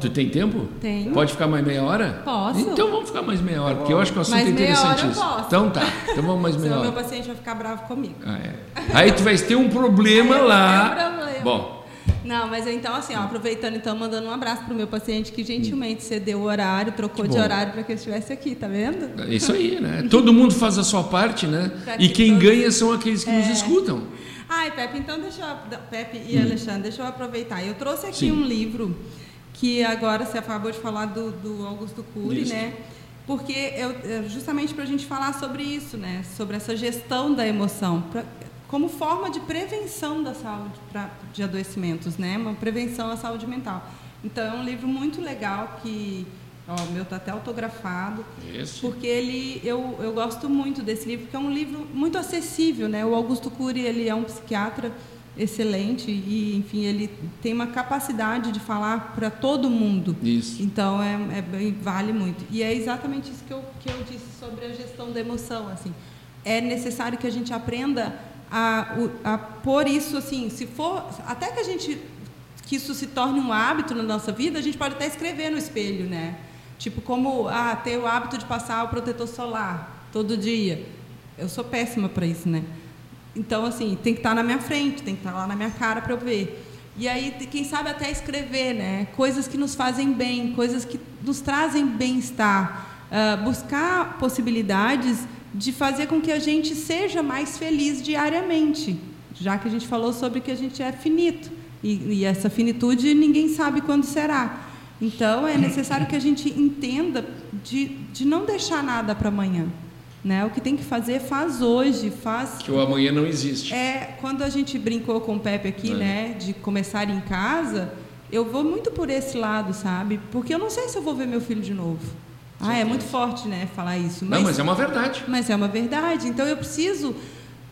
Tu, tem tempo? Tem. Pode ficar mais meia hora? Posso. Então vamos ficar mais meia hora, porque eu acho que o assunto mais é interessantíssimo. Então tá, então vamos mais meia Senão hora. meu paciente vai ficar bravo comigo. Ah, é. Aí tu vai ter um problema lá. Tem um problema. Bom. Não, mas então assim, ó, aproveitando então, mandando um abraço pro meu paciente que gentilmente cedeu o horário, trocou de horário para que eu estivesse aqui, tá vendo? É isso aí, né? Todo mundo faz a sua parte, né? e quem todos... ganha são aqueles que é... nos escutam. Ai, Pepe, então deixa eu, Pepe e hum. Alexandre, deixa eu aproveitar. Eu trouxe aqui Sim. um livro que agora você acabou de falar do, do Augusto Cury, isso. né? Porque eu, é justamente para a gente falar sobre isso, né? Sobre essa gestão da emoção. Pra, como forma de prevenção da saúde pra, de adoecimentos, né? Uma prevenção à saúde mental. Então é um livro muito legal que ó, o meu está até autografado, porque ele eu, eu gosto muito desse livro, porque é um livro muito acessível, né? O Augusto Cury ele é um psiquiatra excelente e enfim ele tem uma capacidade de falar para todo mundo. Isso. Então é, é vale muito. E é exatamente isso que eu, que eu disse sobre a gestão da emoção. Assim, é necessário que a gente aprenda a, a pôr isso assim, se for até que a gente que isso se torne um hábito na nossa vida, a gente pode até escrever no espelho, né? Tipo como ah, ter o hábito de passar o protetor solar todo dia. Eu sou péssima para isso, né? Então, assim, tem que estar na minha frente, tem que estar lá na minha cara para eu ver. E aí, quem sabe até escrever, né? Coisas que nos fazem bem, coisas que nos trazem bem-estar. Ah, buscar possibilidades de fazer com que a gente seja mais feliz diariamente. Já que a gente falou sobre que a gente é finito. E, e essa finitude ninguém sabe quando será. Então, é necessário que a gente entenda de, de não deixar nada para amanhã. Né? O que tem que fazer, faz hoje, faz Que o amanhã não existe. é, quando a gente brincou com o Pepe aqui, É. né, de começar em casa, eu vou muito por esse lado, sabe? Porque eu não sei se eu vou ver meu filho de novo. Ah, é muito forte, né, falar isso. Não, mas é uma verdade. mas é uma verdade. Então eu preciso.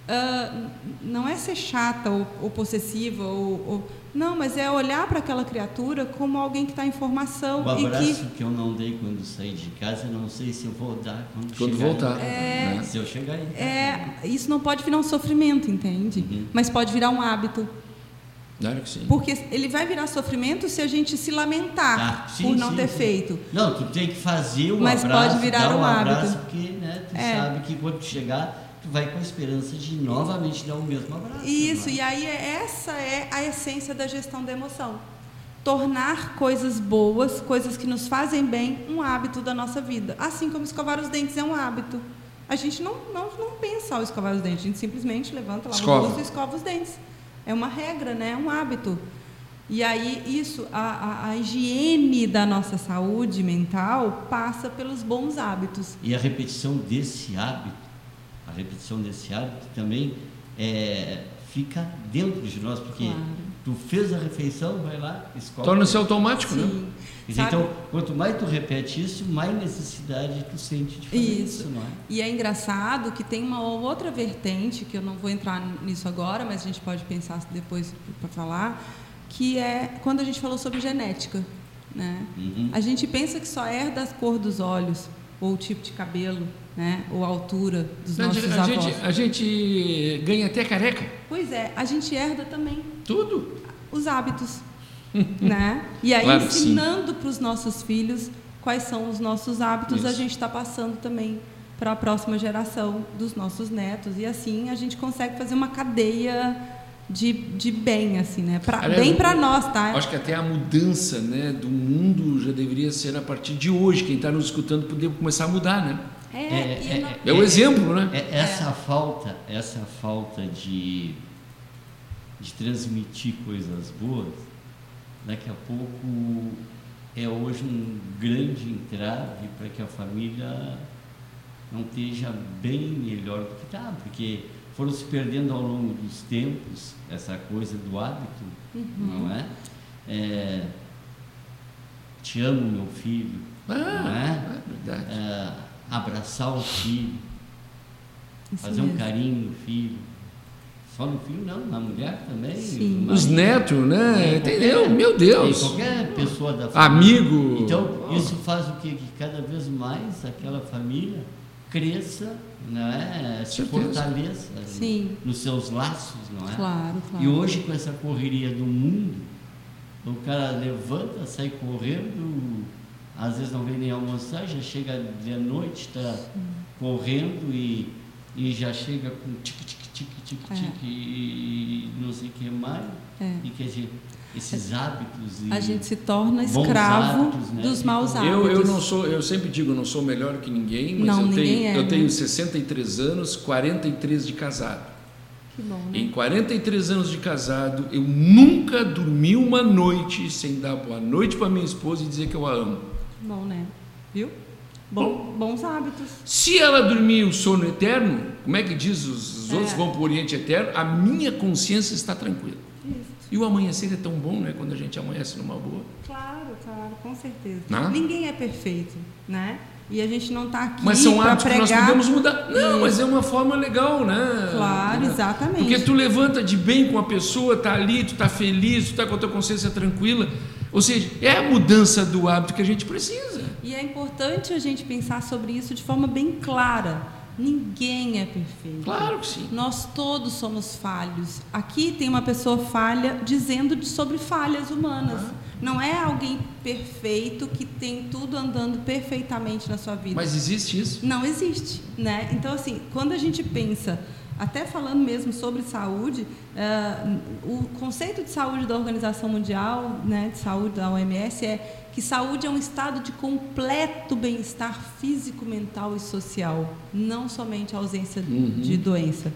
ah, não é ser chata ou, ou possessiva, ou, ou- não, mas é olhar para aquela criatura como alguém que está em formação O e abraço que que... eu não dei quando saí de casa, eu não sei se eu vou dar quando, Quando chegar voltar. É. Se eu chegar casa. é, isso não pode virar um sofrimento, entende? Uhum. Mas pode virar um hábito. Claro que sim. Porque ele vai virar sofrimento se a gente se lamentar Tá, sim, por não sim, ter sim. feito. Não, tu tem que fazer o Mas abraço, pode virar dar um um abraço, hábito. porque né, tu É. sabe que quando chegar, tu vai com a esperança de novamente dar o mesmo abraço. Isso, né? e aí é- essa é a essência da gestão da emoção. Tornar coisas boas, coisas que nos fazem bem, um hábito da nossa vida. Assim como escovar os dentes é um hábito. A gente não, não, não pensa ao escovar os dentes, a gente simplesmente levanta lá Escova. o rosto e escova os dentes. É uma regra, né? é um hábito. E aí, isso, a, a, a higiene da nossa saúde mental passa pelos bons hábitos. E a repetição desse hábito, repetição desse hábito também é, fica dentro de nós, porque Claro. tu fez a refeição, vai lá, escova. Torna-se automático, né? Sim. Quer dizer, Sabe? Então, quanto mais tu repete isso, mais necessidade tu sente de fazer isso, Isso. não é? E é engraçado que tem uma outra vertente, que eu não vou entrar nisso agora, mas a gente pode pensar depois para falar, que é quando a gente falou sobre genética. Né? Uhum. A gente pensa que só herda a cor dos olhos, ou o tipo de cabelo, né? ou a altura dos A nossos a, avós. gente, a gente ganha até careca. Pois é, a gente herda também Tudo. os hábitos. né? E aí, Claro ensinando para os nossos filhos quais são os nossos hábitos, a Isso. gente está passando também para a próxima geração dos nossos netos. E assim a gente consegue fazer uma cadeia de, de bem, assim, né? Pra, Aliás, bem para nós, tá? Acho que até a mudança né, do mundo já deveria ser a partir de hoje. Quem está nos escutando poder começar a mudar, né? É, É, é, não- É o exemplo, né? É, essa falta, essa falta de, de transmitir coisas boas, daqui a pouco é hoje um grande entrave para que a família não esteja bem melhor do que está, porque foram se perdendo ao longo dos tempos essa coisa do hábito, não é? É, Te amo, meu filho, não Ah, é? é verdade. É, abraçar o filho, isso fazer um mesmo. carinho no filho. Só no filho não, na mulher também. Os netos, né? É, Entendeu? qualquer- Meu Deus. é, Qualquer pessoa da família. Amigo. Então, isso faz o quê? Que cada vez mais aquela família cresça, né? se Certeza. fortaleça Sim. nos seus laços, não é? Claro, claro. E hoje, com essa correria do mundo, o cara levanta, sai correndo, às vezes não vem nem almoçar, já chega de noite, está correndo e, e já chega com tique, tique, tique, tique, É. tique e não sei o que mais. É. E quer dizer, esses hábitos. E A gente se torna escravo hábitos, né? dos maus hábitos. Eu, eu não sou, eu sempre digo, eu não sou melhor que ninguém, mas Não, eu, ninguém tenho, é, eu né? tenho 63 anos, 43 de casado. Que bom, né? Em 43 anos de casado, eu nunca dormi uma noite sem dar boa noite para minha esposa e dizer que eu a amo. Bom, né? Viu? Bom, bons hábitos. Se ela dormir o sono eterno, como é que diz os, os outros É. vão para o Oriente Eterno? A minha consciência está tranquila. Isso. E o amanhecer é tão bom, né? Quando a gente amanhece numa boa. Claro, claro, com certeza. Né? Ninguém é perfeito, né? E a gente não está aqui Mas são hábitos que nós pregar. podemos mudar. Não, mas é uma forma legal, né? Claro, exatamente. Porque tu levanta de bem com a pessoa, tá ali, tu tá feliz, tu tá com a tua consciência tranquila. Ou seja, é a mudança do hábito que a gente precisa. E é importante a gente pensar sobre isso de forma bem clara. Ninguém é perfeito. Claro que sim. Nós todos somos falhos. Aqui tem uma pessoa falha dizendo sobre falhas humanas. Não é alguém perfeito que tem tudo andando perfeitamente na sua vida. Mas existe isso? Não existe, né? Então, assim, quando a gente pensa, até falando mesmo sobre saúde, ah, o conceito de saúde da Organização Mundial, né, de saúde da OMS é que saúde é um estado de completo bem-estar físico, mental e social, não somente a ausência Uhum. de doença.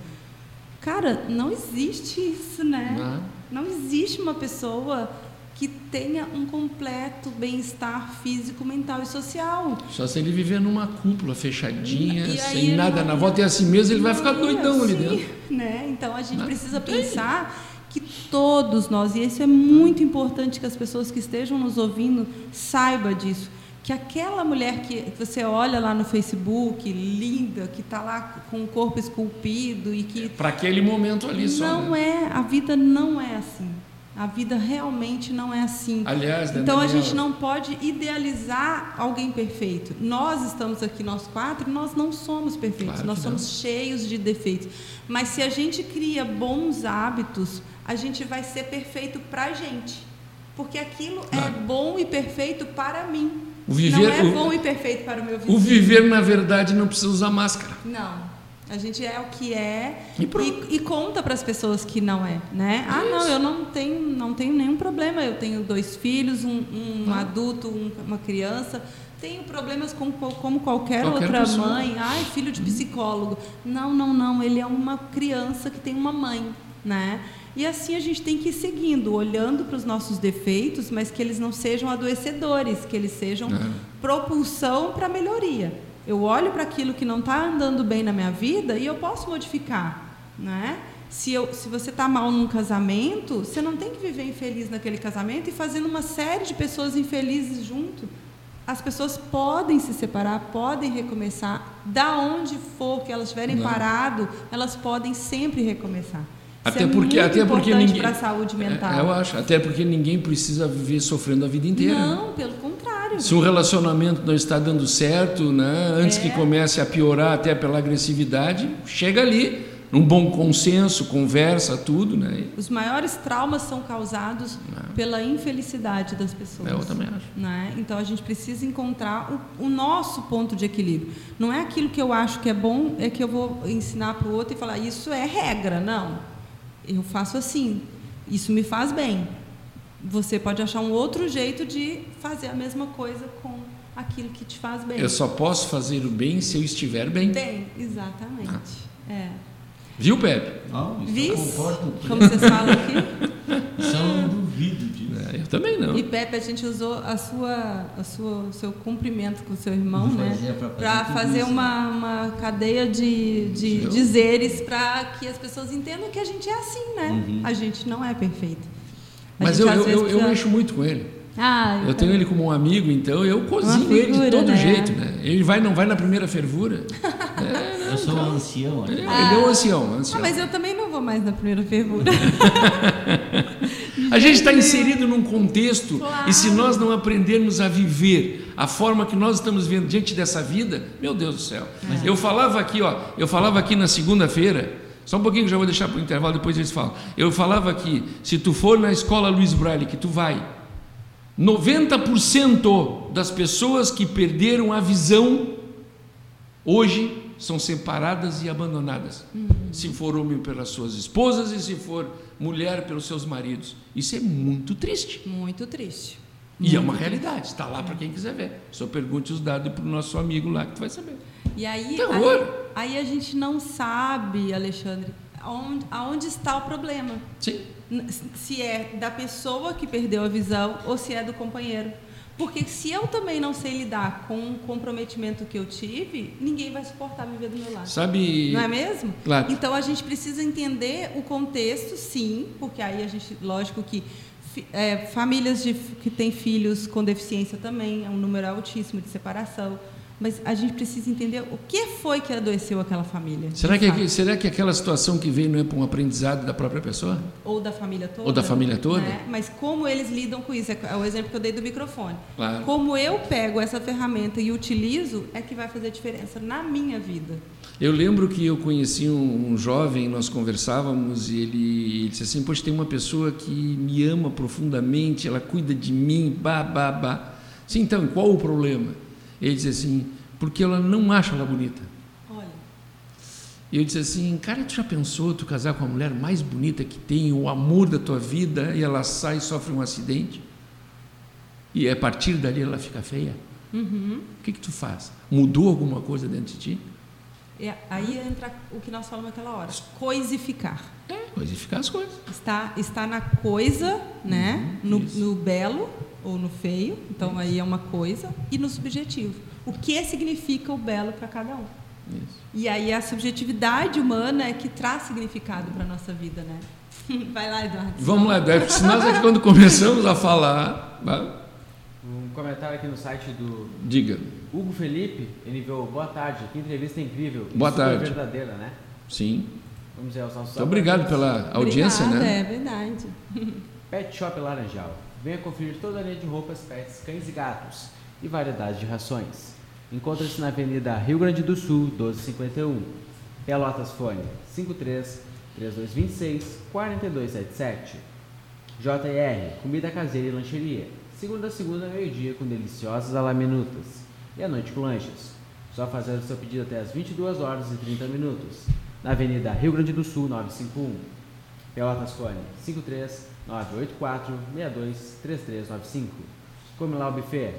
Cara, não existe isso, né? Não existe uma pessoa que tenha um completo bem-estar físico, mental e social. Só se ele viver numa cúpula fechadinha, E sem nada não- na volta e assim mesmo, ele vai ficar Não, doidão ali dentro. Né? Então a gente Né? precisa Não tem. pensar que todos nós, e isso é muito importante que as pessoas que estejam nos ouvindo saibam disso, que aquela mulher que você olha lá no Facebook, linda, que está lá com o corpo esculpido e que Para aquele momento ali só. não né? é, a vida não é assim. A vida realmente não é assim. Aliás, né, Então a gente não pode idealizar alguém perfeito. Nós estamos aqui, nós quatro, nós não somos perfeitos. Claro nós não. somos cheios de defeitos. Mas se a gente cria bons hábitos, a gente vai ser perfeito para a gente. Porque aquilo é Claro. bom e perfeito para mim. O viver- não é o- bom e perfeito para o meu vizinho. O viver, na verdade, não precisa usar máscara. Não. A gente é o que é E e, e conta para as pessoas que não é, né? Ah, não, eu não tenho, não tenho nenhum problema. Eu tenho dois filhos, um, um Ah. adulto, um- uma criança. Tenho problemas com, como qualquer, Qualquer outra pessoa. mãe. Ai, filho de psicólogo. Não, não, não. Ele é uma criança que tem uma mãe, né? E assim a gente tem que ir seguindo, olhando para os nossos defeitos, mas que eles não sejam adoecedores, que eles sejam É. propulsão para melhoria. Eu olho para aquilo que não está andando bem na minha vida e eu posso modificar, né? Se, eu, se você está mal num casamento, você não tem que viver infeliz naquele casamento e fazendo uma série de pessoas infelizes junto. As pessoas podem se separar, podem recomeçar. Da onde for que elas estiverem Não. parado, elas podem sempre recomeçar. Até é porque, até porque ninguém. para a saúde mental. É, eu acho. Até porque ninguém precisa viver sofrendo a vida inteira. né? Não, pelo contrário. Se um relacionamento não está dando certo, né, antes É. que comece a piorar até pela agressividade, chega ali, num bom consenso, conversa, tudo, né? Os maiores traumas são causados pela infelicidade das pessoas. É, eu também acho. né? Então a gente precisa encontrar o, o nosso ponto de equilíbrio. Não é aquilo que eu acho que é bom, é que eu vou ensinar para o outro e falar isso é regra. Não. Eu faço assim. Isso me faz bem. Você pode achar um outro jeito de fazer a mesma coisa com aquilo que te faz bem. Eu só posso fazer o bem se eu estiver bem. Bem, exatamente. É. Viu, Pepe? Não, isso eu concordo. como vocês falam aqui. Isso eu não duvido disso. É, eu também não. E Pepe, a gente usou a sua, a sua, o seu cumprimento com o seu irmão, né? fazer Para fazer isso. uma, uma cadeia de, de dizeres para que as pessoas entendam que a gente é assim, né? Uhum. A gente não é perfeito. A Mas gente, eu, eu, eu, eu precisa- mexo muito com ele. Ah, Eu tenho ele como um amigo, então eu cozinho ele de figura, todo né? jeito, né? Ele vai, não vai na primeira fervura. Eu sou um ancião aqui. Ele é um ancião, um ancião. Ah, mas eu também não vou mais na primeira fervura. A gente está inserido num contexto Claro. e se nós não aprendermos a viver a forma que nós estamos vendo diante dessa vida, meu Deus do céu. Eu falava aqui, ó, eu falava aqui na segunda-feira, só um pouquinho que já vou deixar para o intervalo, depois eles falam. Eu falava aqui, se tu for na escola Luiz Braille, que tu vai, 90% das pessoas que perderam a visão hoje são separadas e abandonadas. Se for homem pelas suas esposas e se for mulher pelos seus maridos. Isso é muito triste. Muito triste. E é uma realidade, está lá para quem quiser ver. Só pergunte os dados para o nosso amigo lá que tu vai saber. E aí, Terror. aí, aí a gente não sabe, Alexandre, aonde, aonde está o problema. Sim. Se é da pessoa que perdeu a visão ou se é do companheiro. Porque se eu também não sei lidar com o comprometimento que eu tive, ninguém vai suportar viver do meu lado. Sabe. Não é mesmo? Claro. Então a gente precisa entender o contexto, sim, porque aí a gente, lógico que é, famílias de, que têm filhos com deficiência também, é um número altíssimo de separação mas a gente precisa entender o que foi que adoeceu aquela família. Será que, será que aquela situação que veio não é para um aprendizado da própria pessoa? Ou da família toda. Ou da família toda? Né? Mas como eles lidam com isso? É o exemplo que eu dei do microfone. Claro. Como eu pego essa ferramenta e utilizo é que vai fazer diferença na minha vida. Eu lembro que eu conheci um, um jovem, nós conversávamos e ele, ele, disse assim: Poxa, tem uma pessoa que me ama profundamente, ela cuida de mim, bah, bah. Sim, então, qual o problema? Ele disse assim, porque ela não acha ela bonita. Olha. E eu disse assim, cara, tu já pensou tu casar com a mulher mais bonita que tem, o amor da tua vida, e ela sai e sofre um acidente? E a partir dali ela fica feia? Uhum. O que, que tu faz? Mudou alguma coisa dentro de ti? É, aí entra o que nós falamos naquela hora, coisificar. É, coisificar as coisas. Está, está na coisa, né? Uhum, no, no, belo ou no feio, então aí é uma coisa, e no subjetivo. O que significa o belo para cada um? Isso. E aí a subjetividade humana é que traz significado para a nossa vida, né? Vai lá, Eduardo. Vamos lá, Eduardo. Se nós aqui quando começamos a falar. Um comentário aqui no site do. Diga. Hugo Felipe, ele enviou boa tarde, que entrevista incrível. Boa tarde. verdadeira, né? Sim. Vamos ver os nossos Muito obrigado pela audiência, Obrigada, né? É verdade. Pet Shop Laranjal. Venha conferir toda a linha de roupas, pets, cães e gatos e variedade de rações. Encontra-se na Avenida Rio Grande do Sul, 1251. Pelotas Fone 53 3226 4277. JR Comida Caseira e Lancheria. Segunda a segunda, meio-dia, com deliciosas alaminutas. E à noite com lanches. Só fazer o seu pedido até as 22 horas e 30 minutos. Na Avenida Rio Grande do Sul, 951. Pelotas Fone 53 984 62 3395. Come lá o buffet.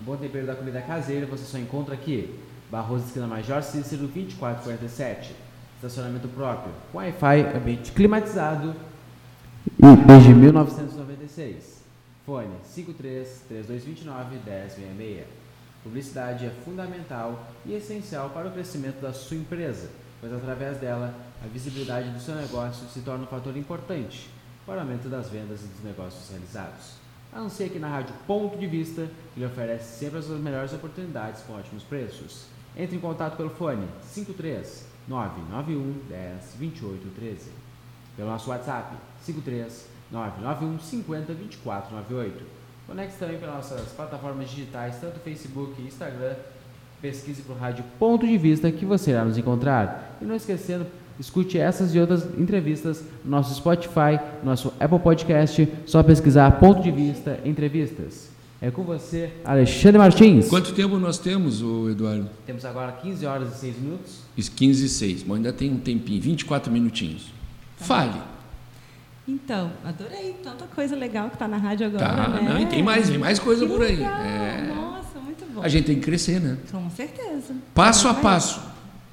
O bom tempero da comida caseira você só encontra aqui. Barroso Esquina Major Cícero 2447. Estacionamento próprio, com Wi-Fi, ambiente climatizado e desde 1996. Fone 53 3229 1066. Publicidade é fundamental e essencial para o crescimento da sua empresa, pois através dela a visibilidade do seu negócio se torna um fator importante para aumento das vendas e dos negócios realizados. Anuncie aqui na Rádio Ponto de Vista, que lhe oferece sempre as melhores oportunidades com ótimos preços. Entre em contato pelo fone 53 991 10 28 13. Pelo nosso WhatsApp 53 991 50 24 98. Conecte também pelas nossas plataformas digitais, tanto Facebook e Instagram. Pesquise o Rádio Ponto de Vista que você irá nos encontrar. E não esquecendo, Escute essas e outras entrevistas no nosso Spotify, no nosso Apple Podcast. Só pesquisar ponto de vista entrevistas. É com você, Alexandre Martins. Quanto tempo nós temos, Eduardo? Temos agora 15 horas e 6 minutos. 15 e 6. Bom, ainda tem um tempinho, 24 minutinhos. Tá Fale. Então, adorei tanta coisa legal que está na rádio agora. Tá, né? não, e tem mais, vem mais coisa que por aí. Legal. É. Nossa, muito bom. A gente tem que crescer, né? Com certeza. Passo a passo.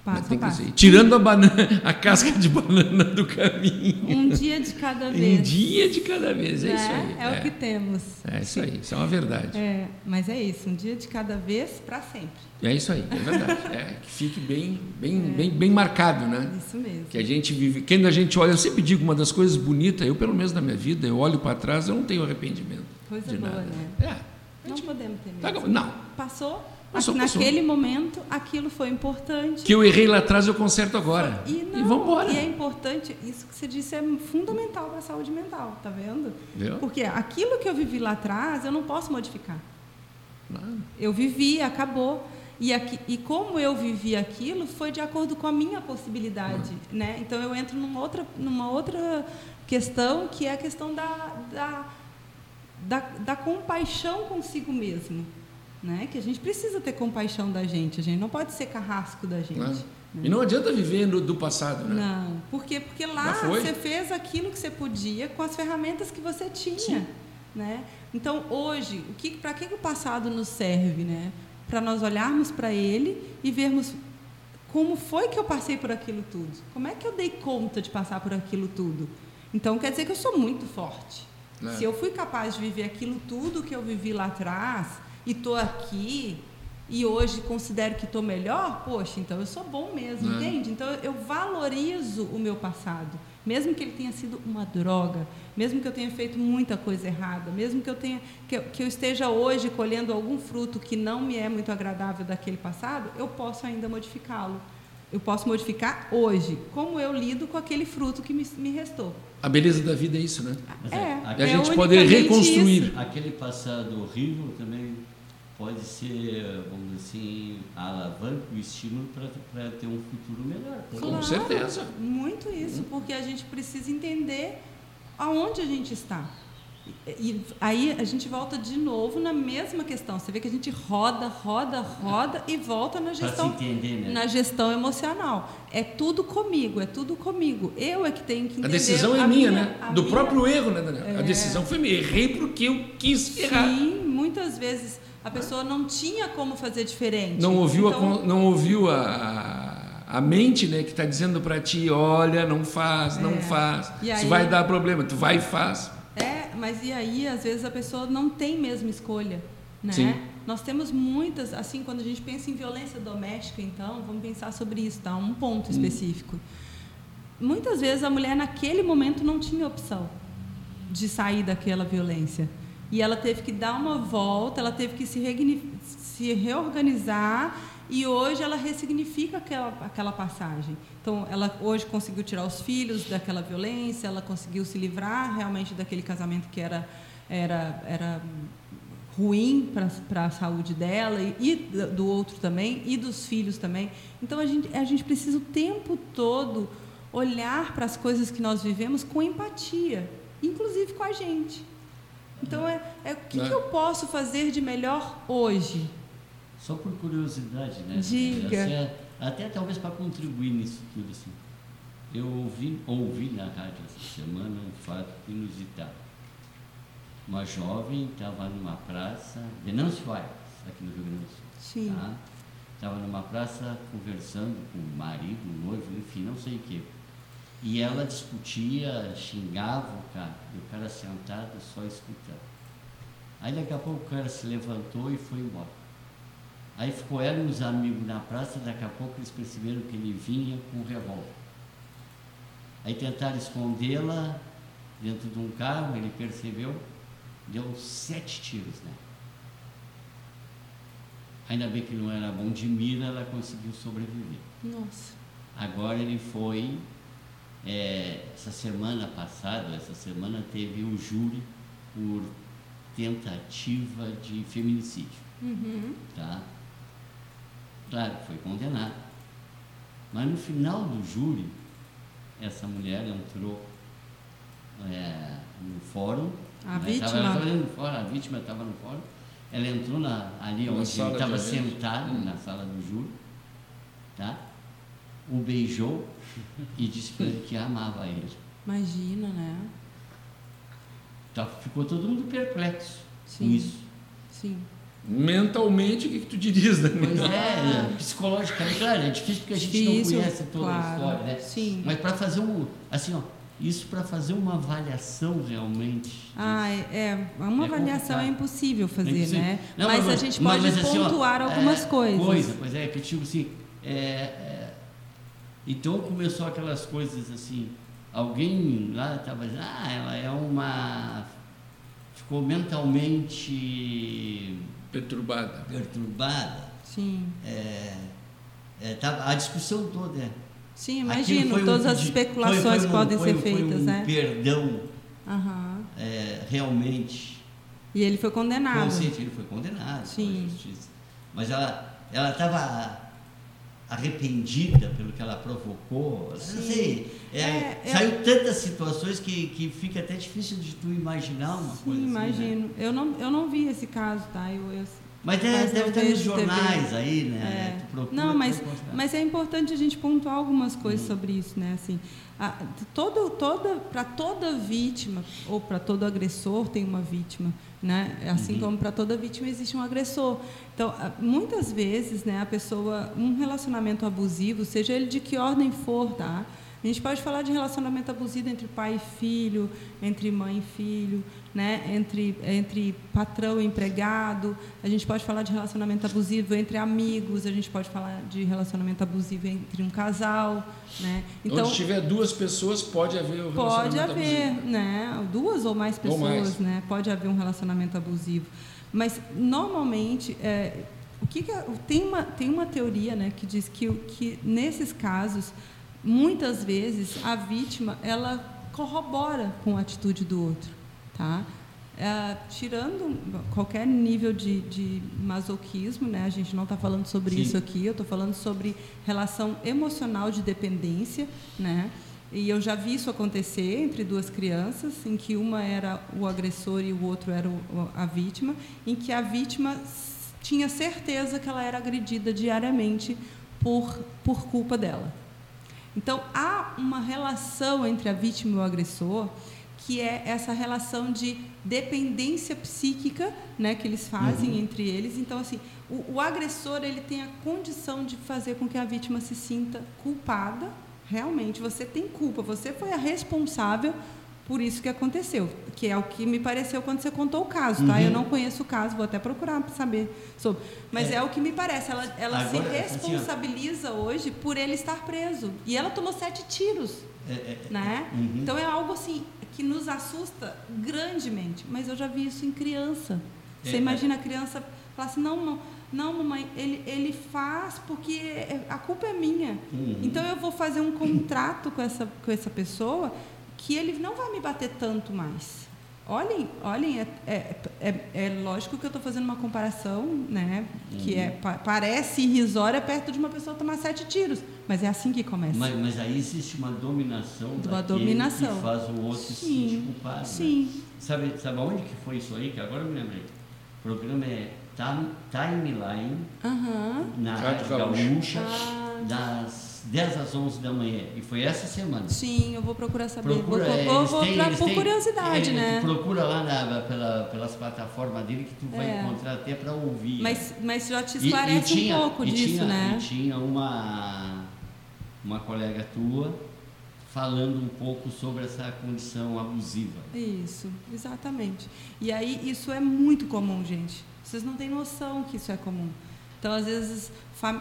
Passo a. Que Tirando a banana, a casca de banana do caminho. Um dia de cada vez. Um dia de cada vez, é né? isso aí. É, o que temos. É isso aí, isso é uma verdade. É, mas é isso, um dia de cada vez para sempre. É isso aí, é verdade. É, que fique bem, bem, é. bem, bem marcado, né? Isso mesmo. Que a gente vive. Quando a gente olha, eu sempre digo uma das coisas bonitas, eu pelo menos na minha vida, eu olho para trás, eu não tenho arrependimento. Coisa de boa, nada. né? É. Não podemos ter Tá medo. Não. Passou, Passou, naquele passou. momento, aquilo foi importante. Que eu errei lá atrás, eu conserto agora. E, não, e vamos embora. E é importante, isso que você disse é fundamental para a saúde mental, tá vendo? Viu? Porque aquilo que eu vivi lá atrás, eu não posso modificar. Não. Eu vivi, acabou. E, aqui, e como eu vivi aquilo foi de acordo com a minha possibilidade, né? Então eu entro numa outra, numa outra questão que é a questão da, da, da, da compaixão consigo mesmo, né? Que a gente precisa ter compaixão da gente, a gente não pode ser carrasco da gente. Não. né? E não adianta viver no, do passado, né? Não, por quê? Porque lá você fez aquilo que você podia com as ferramentas que você tinha, Sim. né? Então hoje, o que, para que, que o passado nos serve, né? Para nós olharmos para ele e vermos como foi que eu passei por aquilo tudo, como é que eu dei conta de passar por aquilo tudo. Então quer dizer que eu sou muito forte. É. Se eu fui capaz de viver aquilo tudo que eu vivi lá atrás e estou aqui e hoje considero que estou melhor, poxa, então eu sou bom mesmo, é. entende? Então eu valorizo o meu passado, mesmo que ele tenha sido uma droga, mesmo que eu tenha feito muita coisa errada, mesmo que eu tenha que eu, que eu esteja hoje colhendo algum fruto que não me é muito agradável daquele passado, eu posso ainda modificá-lo. Eu posso modificar hoje, como eu lido com aquele fruto que me, me restou. A beleza da vida é isso, né? É, é, a gente poder reconstruir. Isso. Aquele passado horrível também pode ser, vamos dizer assim, a alavanca, o estímulo para ter um futuro melhor. Claro, Com certeza. Muito isso, porque a gente precisa entender aonde a gente está. E aí a gente volta de novo na mesma questão. Você vê que a gente roda, roda, roda e volta na gestão, entender, né? na gestão emocional. É tudo comigo, é tudo comigo. Eu é que tenho que entender. A decisão é minha, minha, né? Do minha... próprio erro, né, Daniel? É... A decisão foi minha. Errei porque eu quis errar. Sim, muitas vezes a pessoa não tinha como fazer diferente. Não ouviu então... a, não ouviu a, a mente, né, que está dizendo para ti, olha, não faz, não é. faz. Aí... Isso vai dar problema. Tu vai e faz. É, mas e aí, às vezes, a pessoa não tem mesmo escolha. Né? Sim. Nós temos muitas, assim, quando a gente pensa em violência doméstica, então, vamos pensar sobre isso, tá? Um ponto hum. específico. Hum. Muitas vezes a mulher, naquele momento, não tinha opção de sair daquela violência. E ela teve que dar uma volta, ela teve que se, se reorganizar e hoje ela ressignifica aquela, aquela passagem. Então, ela hoje conseguiu tirar os filhos daquela violência, ela conseguiu se livrar realmente daquele casamento que era, era, era ruim para a saúde dela e, e, do outro também, e dos filhos também. Então, a gente, a gente precisa o tempo todo olhar para as coisas que nós vivemos com empatia, inclusive com a gente. Então, é, é o que, que eu posso fazer de melhor hoje? Só por curiosidade, né? Diga. É, até talvez para contribuir nisso tudo, assim. Eu ouvi, ouvi na rádio essa semana um fato inusitado. Uma jovem estava numa praça, Venâncio Aires, aqui no Rio Grande do Sul. Sim. Tá? Estava numa praça conversando com o marido, o noivo, enfim, não sei o quê. E ela discutia, xingava o cara, e o cara sentado só escutando. Aí daqui a pouco o cara se levantou e foi embora. Aí ficou ela e os amigos na praça, daqui a pouco eles perceberam que ele vinha com um revólver. Aí tentaram escondê-la dentro de um carro, ele percebeu, deu sete tiros né? Ainda bem que não era bom de mira, ela conseguiu sobreviver. Nossa. Agora ele foi, é, essa semana passada, essa semana teve o júri por tentativa de feminicídio. Uhum. Tá? Claro, foi condenado. Mas no final do júri, essa mulher entrou é, no fórum. A né, vítima? Tava, no fórum, a vítima estava no fórum. Ela entrou na, ali na onde ele estava sentado, hum. na sala do júri. Tá? O beijou e disse para ele que amava ele. Imagina, né? Tá, ficou todo mundo perplexo Sim. com isso. Sim mentalmente, o que, que tu dirias, Daniel? Pois é, é, psicologicamente, claro, é difícil porque a gente difícil, não conhece toda claro, a história, né? Sim. Mas para fazer um, assim, ó, isso para fazer uma avaliação realmente. Ah, é, é uma é avaliação complicado. é impossível fazer, é impossível. né? Não, mas, mas, a gente pode mas, assim, pontuar ó, algumas é, coisas. Coisa, pois é, que tipo assim, é, então começou aquelas coisas assim, alguém lá estava dizendo, ah, ela é uma ficou mentalmente Perturbada. Perturbada. Sim. É, é, tá, a discussão toda é. Sim, imagino todas um, as especulações foi, foi um, podem foi, ser feitas, um né? Perdão. Uhum. É, realmente. E ele foi condenado. Consciente, ele foi condenado Sim. Mas ela ela estava arrependida pelo que ela provocou. Sim. Não sei. É, é, é, saiu tantas situações que, que fica até difícil de tu imaginar uma sim, coisa assim. Né? imagino. Né? Eu, não, eu não vi esse caso, tá? Eu, eu mas, é, mas deve estar nos jornais TV. aí, né? É. Procura, não, mas, mas é importante a gente pontuar algumas coisas hum. sobre isso, né? Assim, a, todo, toda, para toda vítima ou para todo agressor tem uma vítima, né? Assim uhum. como para toda vítima existe um agressor. Então, muitas vezes, né, a pessoa, um relacionamento abusivo, seja ele de que ordem for, tá? A gente pode falar de relacionamento abusivo entre pai e filho, entre mãe e filho, né? entre, entre patrão e empregado. A gente pode falar de relacionamento abusivo entre amigos. A gente pode falar de relacionamento abusivo entre um casal. Né? Então, Onde tiver duas pessoas, pode haver um Pode haver, abusivo. né? Duas ou mais pessoas, ou mais. né? Pode haver um relacionamento abusivo. Mas, normalmente, é, o que, que é, tem, uma, tem uma teoria né, que diz que, que, nesses casos, muitas vezes, a vítima ela corrobora com a atitude do outro. Tá? É, tirando qualquer nível de, de, masoquismo, né? a gente não está falando sobre Sim. isso aqui, eu estou falando sobre relação emocional de dependência, né? E eu já vi isso acontecer entre duas crianças, em que uma era o agressor e o outro era o, a vítima, em que a vítima tinha certeza que ela era agredida diariamente por, por culpa dela. Então, há uma relação entre a vítima e o agressor, que é essa relação de dependência psíquica né, que eles fazem uhum. entre eles. Então, assim, o, o agressor ele tem a condição de fazer com que a vítima se sinta culpada realmente você tem culpa, você foi a responsável por isso que aconteceu, que é o que me pareceu quando você contou o caso, tá? Uhum. Eu não conheço o caso, vou até procurar para saber sobre. Mas é. é. o que me parece, ela, ela Agora, se responsabiliza assim, hoje por ele estar preso. E ela tomou sete tiros, é, é, é, né? Uhum. Então é algo assim que nos assusta grandemente. Mas eu já vi isso em criança. Você é, imagina a criança falar assim, não, não não, mamãe, ele, ele faz porque é, a culpa é minha. Uhum. Então eu vou fazer um contrato com essa, com essa pessoa que ele não vai me bater tanto mais. Olhem, olhem, é, é, é, é lógico que eu estou fazendo uma comparação, né? Uhum. Que é, pa, parece irrisória perto de uma pessoa tomar sete tiros, mas é assim que começa. Mas, mas aí existe uma dominação uma dominação. que faz o outro Sim. se sentir culpado. Né? Sim. Né? Sabe, sabe onde que foi isso aí? Que agora eu me lembrei. O programa é timeline uhum. na Rádio Gaúcha, ah. das 10 às 11 da manhã. E foi essa semana. Sim, eu vou procurar saber. Procura, vou, vou, têm, por têm, curiosidade, é, né? Procura lá na, pela, pelas plataformas dele que tu vai é. encontrar até para ouvir. Mas, mas já te esclarece e, e tinha, um pouco disso, tinha, né? E tinha uma, uma colega tua falando um pouco sobre essa condição abusiva. Isso, exatamente. E aí isso é muito comum, gente. Vocês não têm noção que isso é comum. Então, às vezes,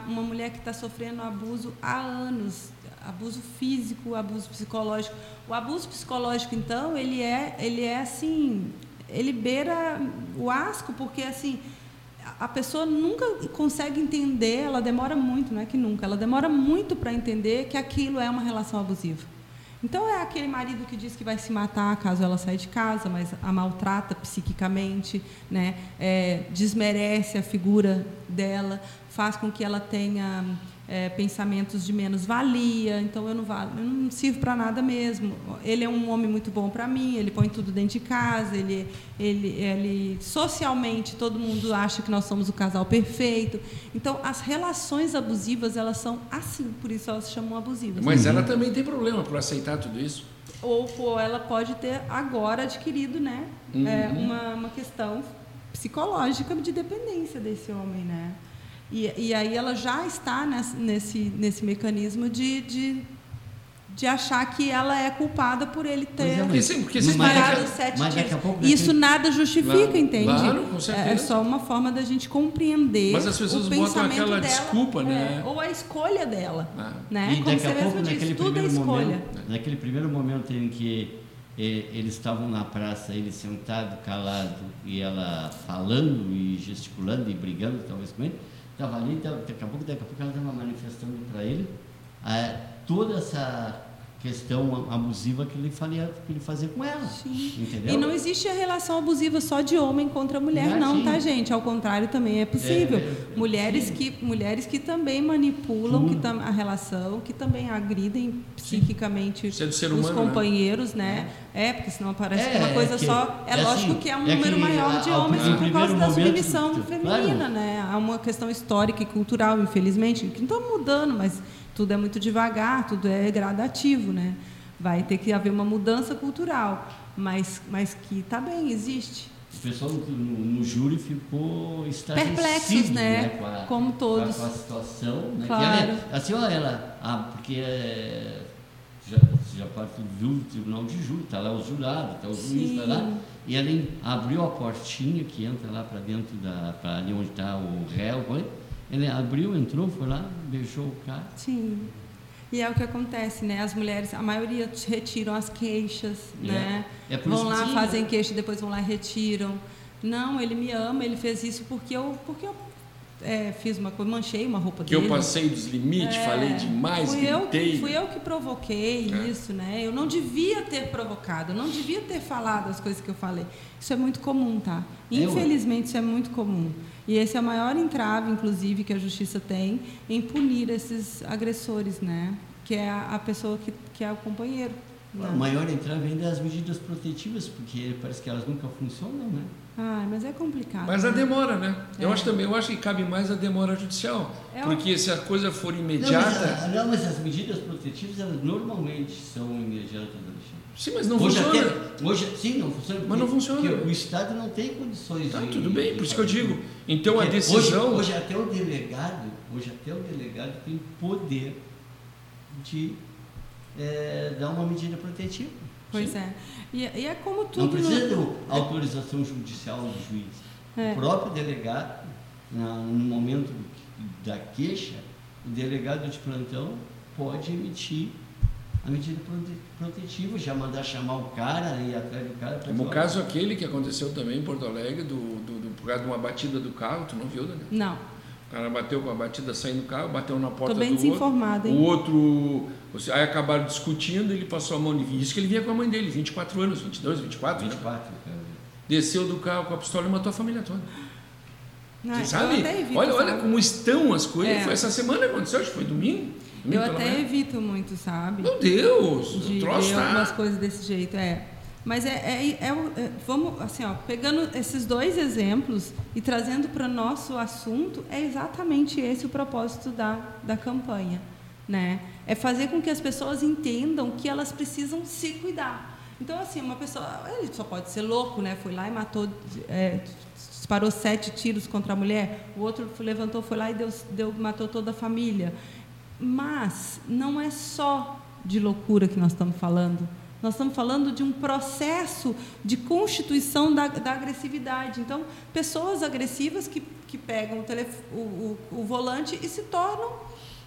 uma mulher que está sofrendo abuso há anos, abuso físico, abuso psicológico. O abuso psicológico, então, ele é, ele é assim, ele beira o asco, porque assim a pessoa nunca consegue entender, ela demora muito, não é que nunca, ela demora muito para entender que aquilo é uma relação abusiva. Então é aquele marido que diz que vai se matar caso ela saia de casa, mas a maltrata psiquicamente, né? É, desmerece a figura dela, faz com que ela tenha é, pensamentos de menos valia, então eu não, valo, eu não sirvo para nada mesmo. Ele é um homem muito bom para mim, ele põe tudo dentro de casa, ele, ele, ele socialmente todo mundo acha que nós somos o casal perfeito. Então as relações abusivas elas são assim, por isso elas se chamam abusivas. Mas ela também tem problema para aceitar tudo isso. Ou, ou, ela pode ter agora adquirido, né, uhum. é, uma, uma questão psicológica de dependência desse homem, né? E, e aí ela já está nesse, nesse mecanismo de, de, de achar que ela é culpada por ele ter é, sim, porque disparado sete mas tiros. Isso nada justifica, claro, entende? Claro, com certeza. É, é só uma forma da gente compreender Mas as pessoas o botam aquela dela, desculpa, é, né? Ou a escolha dela. Ah. Né? E Como daqui a pouco, naquele diz, primeiro é momento, naquele primeiro momento em que eh, eles estavam na praça, ele sentado, calado, e ela falando e gesticulando e brigando, talvez com ele, estava ali, daqui a pouco, daqui a pouco ela estava manifestando para ele é, toda essa questão abusiva que ele, fazia, que ele fazia com ela. Sim. Entendeu? E não existe a relação abusiva só de homem contra mulher, não, não tá, gente? Ao contrário, também é possível. É, é, mulheres, que, mulheres que também manipulam que tam, a relação, que também agridem psiquicamente os humano, né? companheiros, né? né? É, porque senão parece que é uma é coisa que, só. É, lógico assim, que é um é número maior de homens por causa da submissão feminina, claro. né? Há uma questão histórica e cultural, infelizmente, que não está mudando, mas tudo é muito devagar, tudo é gradativo, né? Vai ter que haver uma mudança cultural, mas, mas que está bem, existe. O pessoal no, no júri ficou perplexos, né? né? Com a, Como todos. Com a, com a situação, né? Claro. Ela, assim, ó, ela, ah, porque é, já, já parte do tribunal de júri, está lá o jurado, está o juiz, está lá. E ela abriu a portinha que entra lá para dentro da. para ali onde está o réu. Ele abriu, entrou, foi lá, beijou o cara. Sim. E é o que acontece, né? As mulheres, a maioria retiram as queixas, é. né? É vão lá, fazem queixa, depois vão lá e retiram. Não, ele me ama, ele fez isso porque eu, porque eu é, fiz uma coisa, manchei uma roupa que dele. Que eu passei dos limites, é, falei demais, fui gritei. Eu, fui eu que provoquei é. isso, né? Eu não devia ter provocado, eu não devia ter falado as coisas que eu falei. Isso é muito comum, tá? Infelizmente, isso é muito comum. E esse é o maior entrave, inclusive, que a justiça tem em punir esses agressores, né? Que é a, pessoa que, que é o companheiro. Né? O maior entrave ainda é as medidas protetivas, porque parece que elas nunca funcionam, né? Ah, mas é complicado. Mas a né? demora, né? É. Eu acho também, eu acho que cabe mais a demora judicial. É porque um... se a coisa for imediata. Não mas, não, mas as medidas protetivas, elas normalmente são imediatas, Alexandre. Sim, mas não hoje funciona. Até, hoje, sim, não funciona. Mas não funciona. Porque o Estado não tem condições tá, de. tudo bem, por isso que eu digo. Então a decisão. Hoje, hoje, até o delegado, hoje até o delegado tem poder de é, dar uma medida protetiva. Pois sim. é. E, e, é como tudo. Não precisa no... de autorização judicial do juiz. É. O próprio delegado, no momento da queixa, o delegado de plantão pode emitir a medida protetiva, já mandar chamar o cara e ir atrás do cara. Como o caso aquele que aconteceu também em Porto Alegre, do, do, do, por causa de uma batida do carro, tu não viu, Daniel? Não. O cara bateu com a batida saindo do carro, bateu na porta Tô bem do desinformado, outro. Hein? O outro, aí acabaram discutindo, ele passou a mão de Isso que ele vinha com a mãe dele, 24 anos, 22, 24. 24, né? Desceu do carro com a pistola e matou a família toda. Não, Você sabe? Evito, olha, olha como estão as coisas. É. Foi essa semana que aconteceu, acho que foi domingo. Eu até evito muito, sabe? Meu Deus! De troço ver tá... algumas coisas desse jeito, é. Mas é, é, é, é, vamos assim, ó, pegando esses dois exemplos e trazendo para o nosso assunto, é exatamente esse o propósito da, da campanha, né? É fazer com que as pessoas entendam que elas precisam se cuidar. Então, assim, uma pessoa, ele só pode ser louco, né? Foi lá e matou, é, disparou sete tiros contra a mulher. O outro levantou, foi lá e deu, deu, matou toda a família. Mas não é só de loucura que nós estamos falando. Nós estamos falando de um processo de constituição da, da agressividade. Então, pessoas agressivas que, que pegam o, telef, o, o, o volante e se tornam.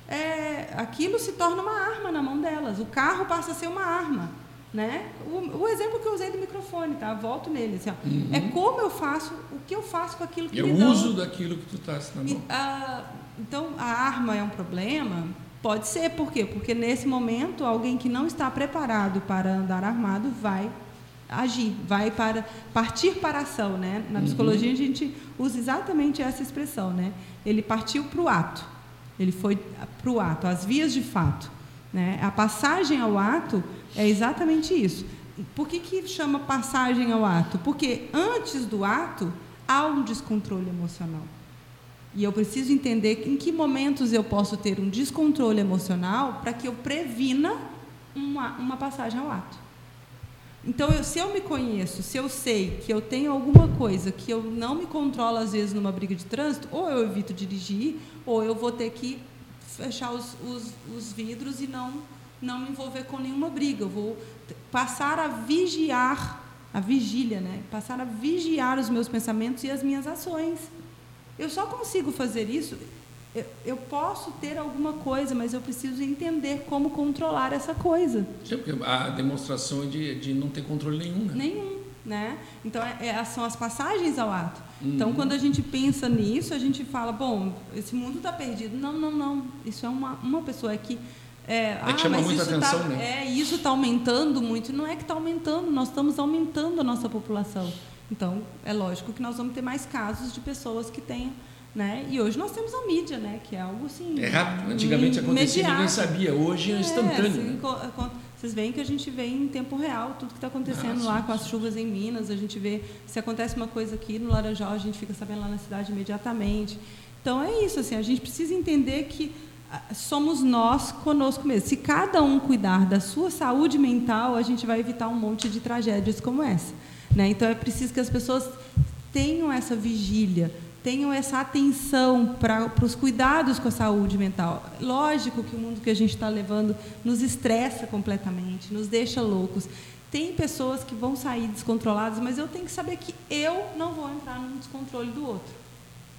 É, aquilo se torna uma arma na mão delas. O carro passa a ser uma arma. Né? O, o, exemplo que eu usei do microfone, tá? Volto nele. Assim, uhum. É como eu faço, o que eu faço com aquilo que eu me dão. uso daquilo que tu está na mão. E, a, então, a arma é um problema, Pode ser, por quê? Porque nesse momento alguém que não está preparado para andar armado vai agir, vai para partir para a ação, né? Na uhum. psicologia a gente usa exatamente essa expressão, né? Ele partiu para o ato, ele foi para o ato, as vias de fato, né? A passagem ao ato é exatamente isso. Por que, que chama passagem ao ato? Porque antes do ato há um descontrole emocional. E eu preciso entender em que momentos eu posso ter um descontrole emocional para que eu previna uma, uma passagem ao ato. Então, eu, se eu me conheço, se eu sei que eu tenho alguma coisa que eu não me controlo, às vezes, numa briga de trânsito, ou eu evito dirigir, ou eu vou ter que fechar os, os, os vidros e não, não me envolver com nenhuma briga. Eu vou passar a vigiar, a vigília, né? passar a vigiar os meus pensamentos e as minhas ações. Eu só consigo fazer isso. Eu, eu posso ter alguma coisa, mas eu preciso entender como controlar essa coisa. Sim, porque a demonstração é de, de não ter controle nenhum. Né? Nenhum. Né? Então, é, é, são as passagens ao ato. Uhum. Então, quando a gente pensa nisso, a gente fala: bom, esse mundo está perdido. Não, não, não. Isso é uma, uma pessoa é que. É, é ah, chama muita isso atenção, tá, né? É, isso está aumentando muito. Não é que está aumentando, nós estamos aumentando a nossa população. Então, é lógico que nós vamos ter mais casos de pessoas que tenham né? E hoje nós temos a mídia, né? que é algo assim. É rápido. Antigamente acontecia ninguém sabia. Hoje é, é instantâneo. Assim, né? Vocês veem que a gente vê em tempo real tudo que está acontecendo ah, lá com as chuvas em Minas. A gente vê se acontece uma coisa aqui no Laranjal, a gente fica sabendo lá na cidade imediatamente. Então é isso. Assim, a gente precisa entender que ah, somos nós conosco mesmo. Se cada um cuidar da sua saúde mental, a gente vai evitar um monte de tragédias como essa. Né? Então é preciso que as pessoas tenham essa vigília, tenham essa atenção para os cuidados com a saúde mental. Lógico que o mundo que a gente está levando nos estressa completamente, nos deixa loucos. Tem pessoas que vão sair descontroladas, mas eu tenho que saber que eu não vou entrar no descontrole do outro.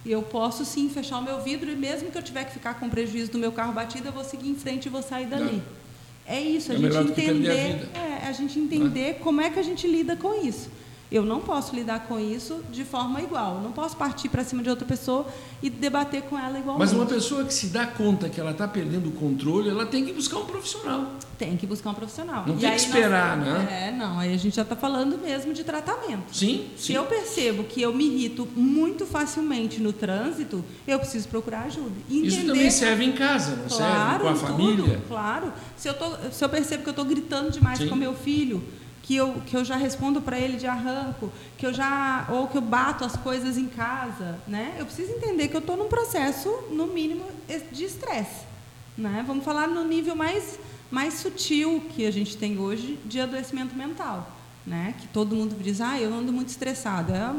Eu posso sim fechar o meu vidro e mesmo que eu tiver que ficar com prejuízo do meu carro batido, eu vou seguir em frente e vou sair dali. Não. É isso, a é gente entender, a, é, a gente entender é. como é que a gente lida com isso. Eu não posso lidar com isso de forma igual. não posso partir para cima de outra pessoa e debater com ela igualmente. Mas uma pessoa que se dá conta que ela está perdendo o controle, ela tem que buscar um profissional. Tem que buscar um profissional. Não e tem que esperar, nós, né? É, não. Aí a gente já está falando mesmo de tratamento. Sim, sim. Se eu percebo que eu me irrito muito facilmente no trânsito, eu preciso procurar ajuda. Entender... Isso também serve em casa, não claro, serve? Com a família? Tudo, claro. Se eu, tô, se eu percebo que eu estou gritando demais sim. com meu filho que eu, que eu já respondo para ele de arranco, que eu já ou que eu bato as coisas em casa, né? Eu preciso entender que eu estou num processo no mínimo de estresse, né? Vamos falar no nível mais mais sutil que a gente tem hoje de adoecimento mental, né? Que todo mundo diz, ah, eu ando muito estressada.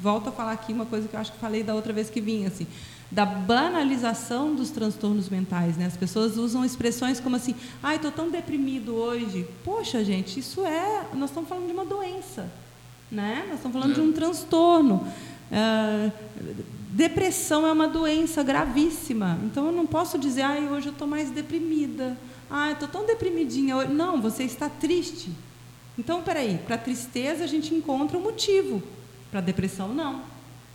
volto a falar aqui uma coisa que eu acho que falei da outra vez que vim, assim da banalização dos transtornos mentais. Né? As pessoas usam expressões como assim, ai, ah, estou tão deprimido hoje. Poxa, gente, isso é. Nós estamos falando de uma doença. Né? Nós estamos falando é. de um transtorno. Uh, depressão é uma doença gravíssima. Então eu não posso dizer, ai, ah, hoje eu estou mais deprimida. Ah, estou tão deprimidinha. Hoje. Não, você está triste. Então, peraí, para a tristeza a gente encontra um motivo, para a depressão não.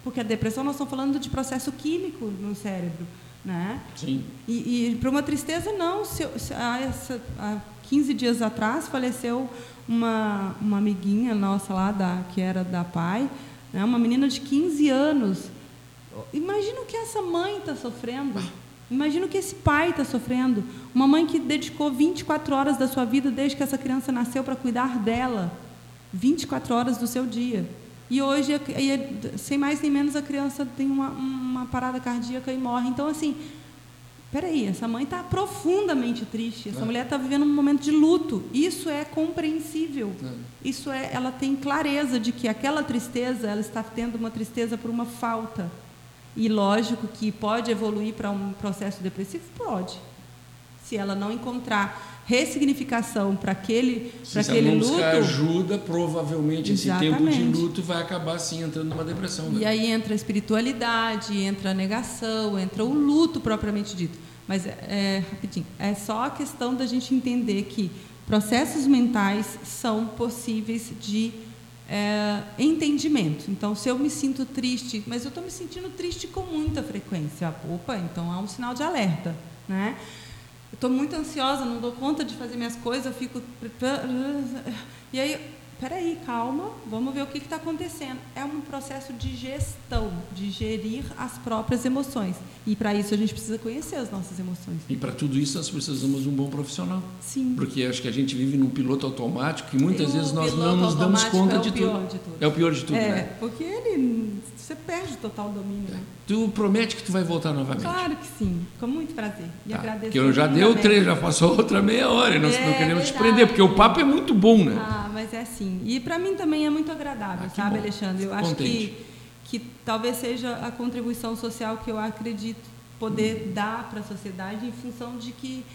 Porque a depressão, nós estamos falando de processo químico no cérebro. Né? Sim. E, e para uma tristeza, não. Se, se, há, essa, há 15 dias atrás faleceu uma, uma amiguinha nossa lá, da, que era da pai, né? uma menina de 15 anos. Imagina o que essa mãe está sofrendo. Imagina o que esse pai está sofrendo. Uma mãe que dedicou 24 horas da sua vida desde que essa criança nasceu para cuidar dela. 24 horas do seu dia. E hoje, sem mais nem menos, a criança tem uma, uma parada cardíaca e morre. Então, assim, peraí, essa mãe está profundamente triste. Essa é. mulher está vivendo um momento de luto. Isso é compreensível. É. Isso é, ela tem clareza de que aquela tristeza, ela está tendo uma tristeza por uma falta. E lógico que pode evoluir para um processo depressivo, pode. Se ela não encontrar ressignificação para aquele, Se aquele não luto. ajuda, provavelmente Exatamente. esse tempo de luto vai acabar assim entrando numa depressão. Né? E aí entra a espiritualidade, entra a negação, entra o luto propriamente dito. Mas é, rapidinho, é só a questão da gente entender que processos mentais são possíveis de é, entendimento. Então, se eu me sinto triste, mas eu estou me sentindo triste com muita frequência, opa, então há um sinal de alerta, né? Estou muito ansiosa, não dou conta de fazer minhas coisas, eu fico. E aí, peraí, calma, vamos ver o que está acontecendo. É um processo de gestão, de gerir as próprias emoções. E para isso a gente precisa conhecer as nossas emoções. E para tudo isso nós precisamos de um bom profissional. Sim. Porque acho que a gente vive num piloto automático e muitas vezes nós não nos damos conta é de tudo. de tudo. É o pior de tudo, é, né? Porque ele você perde total domínio. Né? Tu promete que tu vai voltar novamente? Claro que sim, com muito prazer. E tá. agradeço. Que eu já deu três, já passou outra meia hora e nós é, não queremos te prender, porque o papo é muito bom, né? Ah, mas é assim. E para mim também é muito agradável, ah, sabe, bom. Alexandre? Eu Fico acho que, que talvez seja a contribuição social que eu acredito poder hum. dar para a sociedade em função de que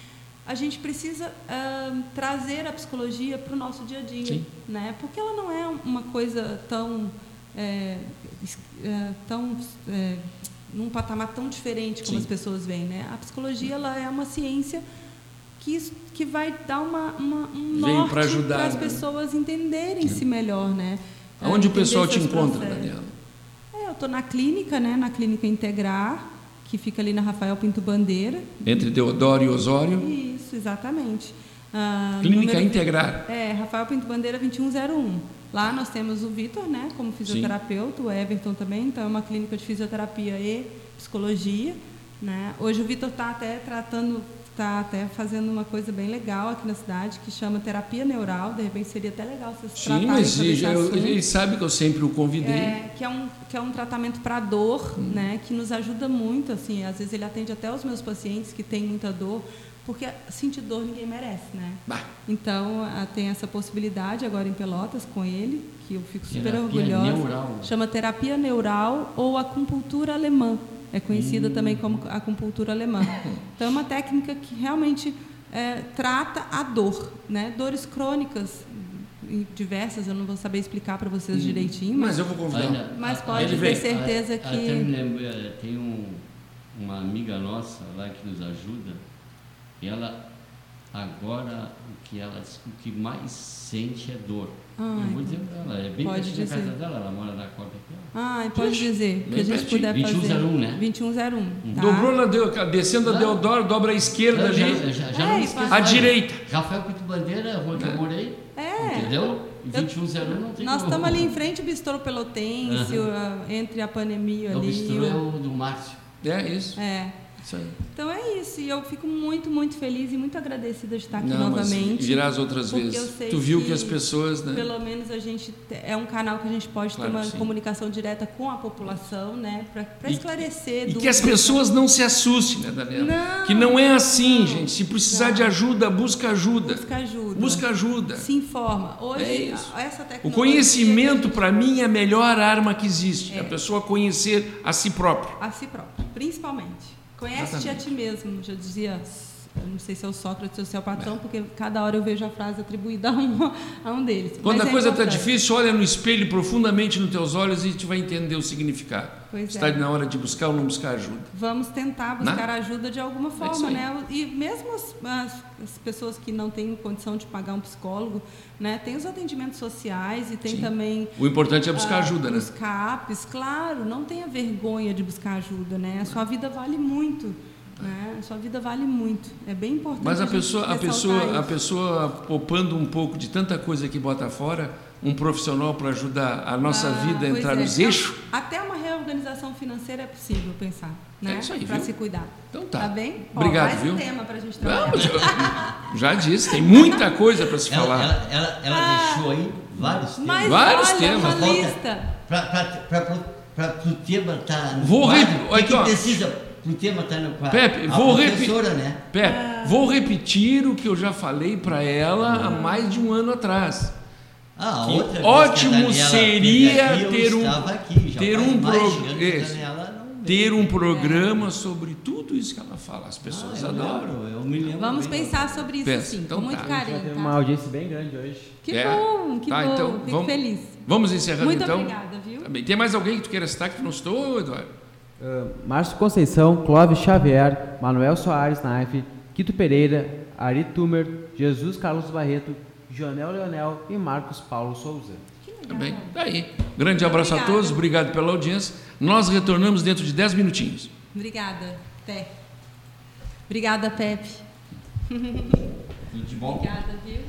a gente precisa uh, trazer a psicologia para o nosso dia a dia, Sim. né? Porque ela não é uma coisa tão é, é, tão é, num patamar tão diferente como Sim. as pessoas veem, né? A psicologia ela é uma ciência que que vai dar uma, uma um norte para as né? pessoas entenderem-se melhor, né? Onde o pessoal te encontra, Daniela? É, eu estou na clínica, né? Na clínica Integrar, que fica ali na Rafael Pinto Bandeira. Entre Deodoro e Osório. Isso, exatamente. Ah, clínica número, Integrar. É, Rafael Pinto Bandeira 2101. Lá nós temos o Vitor, né, como fisioterapeuta, Sim. o Everton também, então é uma clínica de fisioterapia e psicologia, né? Hoje o Vitor está até tratando, está até fazendo uma coisa bem legal aqui na cidade que chama terapia neural. De repente seria até legal vocês Sim, mas ele sabe que eu sempre o convidei. É, que é um que é um tratamento para dor, hum. né? Que nos ajuda muito, assim. Às vezes ele atende até os meus pacientes que têm muita dor porque sentir dor ninguém merece, né? Bah. Então, a, tem essa possibilidade agora em Pelotas com ele, que eu fico super Terapia orgulhosa. neural. Chama terapia neural ou acupuntura alemã. É conhecida também como acupuntura alemã. Então, é uma técnica que realmente é, trata a dor, né? Dores crônicas e diversas, eu não vou saber explicar para vocês direitinho, Mas mas, eu vou convidar. Mas pode ter vem. certeza a- que... Até me lembro, eh, tem um, uma amiga nossa lá que nos ajuda, ela agora o que ela o que mais sente é dor. Ah, eu vou dizer pra ela, é bem Pode da casa dizer. dela, ela mora na Copa aqui. Ah, pode dizer, que a gente pertinho. puder fazer. 2101, né? 2101, tá? Dobrou na Deu- descendo a Não. Deodoro, dobra à esquerda Eu já, ali, eu já, já É, não e à mais. direita. Rafael Pinto Bandeira, a rua que eu morei, É. entendeu? 2101 não tem Nós estamos ali em frente ao Bistro Pelotense, a- entre a pandemia É o ali. bistro é o- o do Márcio. É isso. É. Então é isso. E eu fico muito, muito feliz e muito agradecida de estar aqui Não, novamente. virás outras porque vezes. eu sei Tu viu que, que as pessoas, né? Pelo menos a gente te- é um canal que a gente pode Claro ter uma sim. comunicação direta com a população, né, para esclarecer. E que as pessoas não se assustem, né, Daniela? Não. que não é assim, gente. Se precisar Não. de ajuda, busca ajuda. busca ajuda. Busca ajuda. Se informa. Hoje É isso. essa O tecnologia conhecimento, para mim, é a melhor arma que existe. É. A pessoa conhecer a si própria. a si próprio, principalmente. Conhece-te a ti mesmo, já dizia, não sei se é o Sócrates ou se é o patrão, porque cada hora eu vejo a frase atribuída a um, a um deles. Quando Mas a é coisa está importante. difícil, olha no espelho profundamente nos teus olhos e tu vai entender o significado. Pois Está é. na hora de buscar ou não buscar ajuda. Vamos tentar buscar ajuda de alguma isso forma, né? E mesmo as, as- as pessoas que não têm condição de pagar um psicólogo, né? Tem os atendimentos sociais e tem Sim. também O importante é buscar ah, ajuda, né? Os CAPs, claro, não tenha vergonha de buscar ajuda, né? A sua vida vale muito, né? A sua vida vale muito. É bem importante. Mas a pessoa, a pessoa, a isso. pessoa poupando um pouco de tanta coisa que bota fora, um profissional para ajudar a nossa Ah, vida a entrar é. nos eixos, Até uma reorganização financeira é possível pensar, né? É isso aí, Para se cuidar. então tá. Tá bem? Obrigado, Ó, mais viu? um tema para a gente trabalhar. Eu- já disse, tem muita coisa para se Ela, falar. ela, ela, ela Ah. deixou aí vários temas. Mas Vários olha, temas. uma lista. Para o tema estar no Vou quadro, rep- o que, aqui, que ó. precisa tema estar no quadro? Pepe, a vou repi- né? Pepe, Ah. vou repetir o que eu já falei para ela há mais de um ano atrás. Ah, a Que outra ótimo que seria aqui, ter um- aqui, já ter um pro-. Ter um programa sobre tudo isso que ela fala. As pessoas Ah, eu adoram. lembro, eu me lembro Vamos bem. pensar sobre isso Pensa, sim, então com muito tá. Carinho. tá? uma audiência bem grande hoje. Que É? bom, que Tá, bom. então, Fico vamos- feliz. Vamos encerrando Muito então? obrigada, viu? Tá bem. Tem mais alguém que tu queira citar que tu não citou, Eduardo? Ah, Márcio Conceição, Clóvis Xavier, Manuel Soares Naife, Quito Pereira, Ari Tumer, Jesus Carlos Barreto, Joanel Leonel e Marcos Paulo Souza. Que Tá bem. Tá aí. Grande abraço a Obrigada. todos, obrigado pela audiência. Nós retornamos dentro de 10 minutinhos. Obrigada, Té. Obrigada, Pepe. Tudo de bom. Obrigada, viu?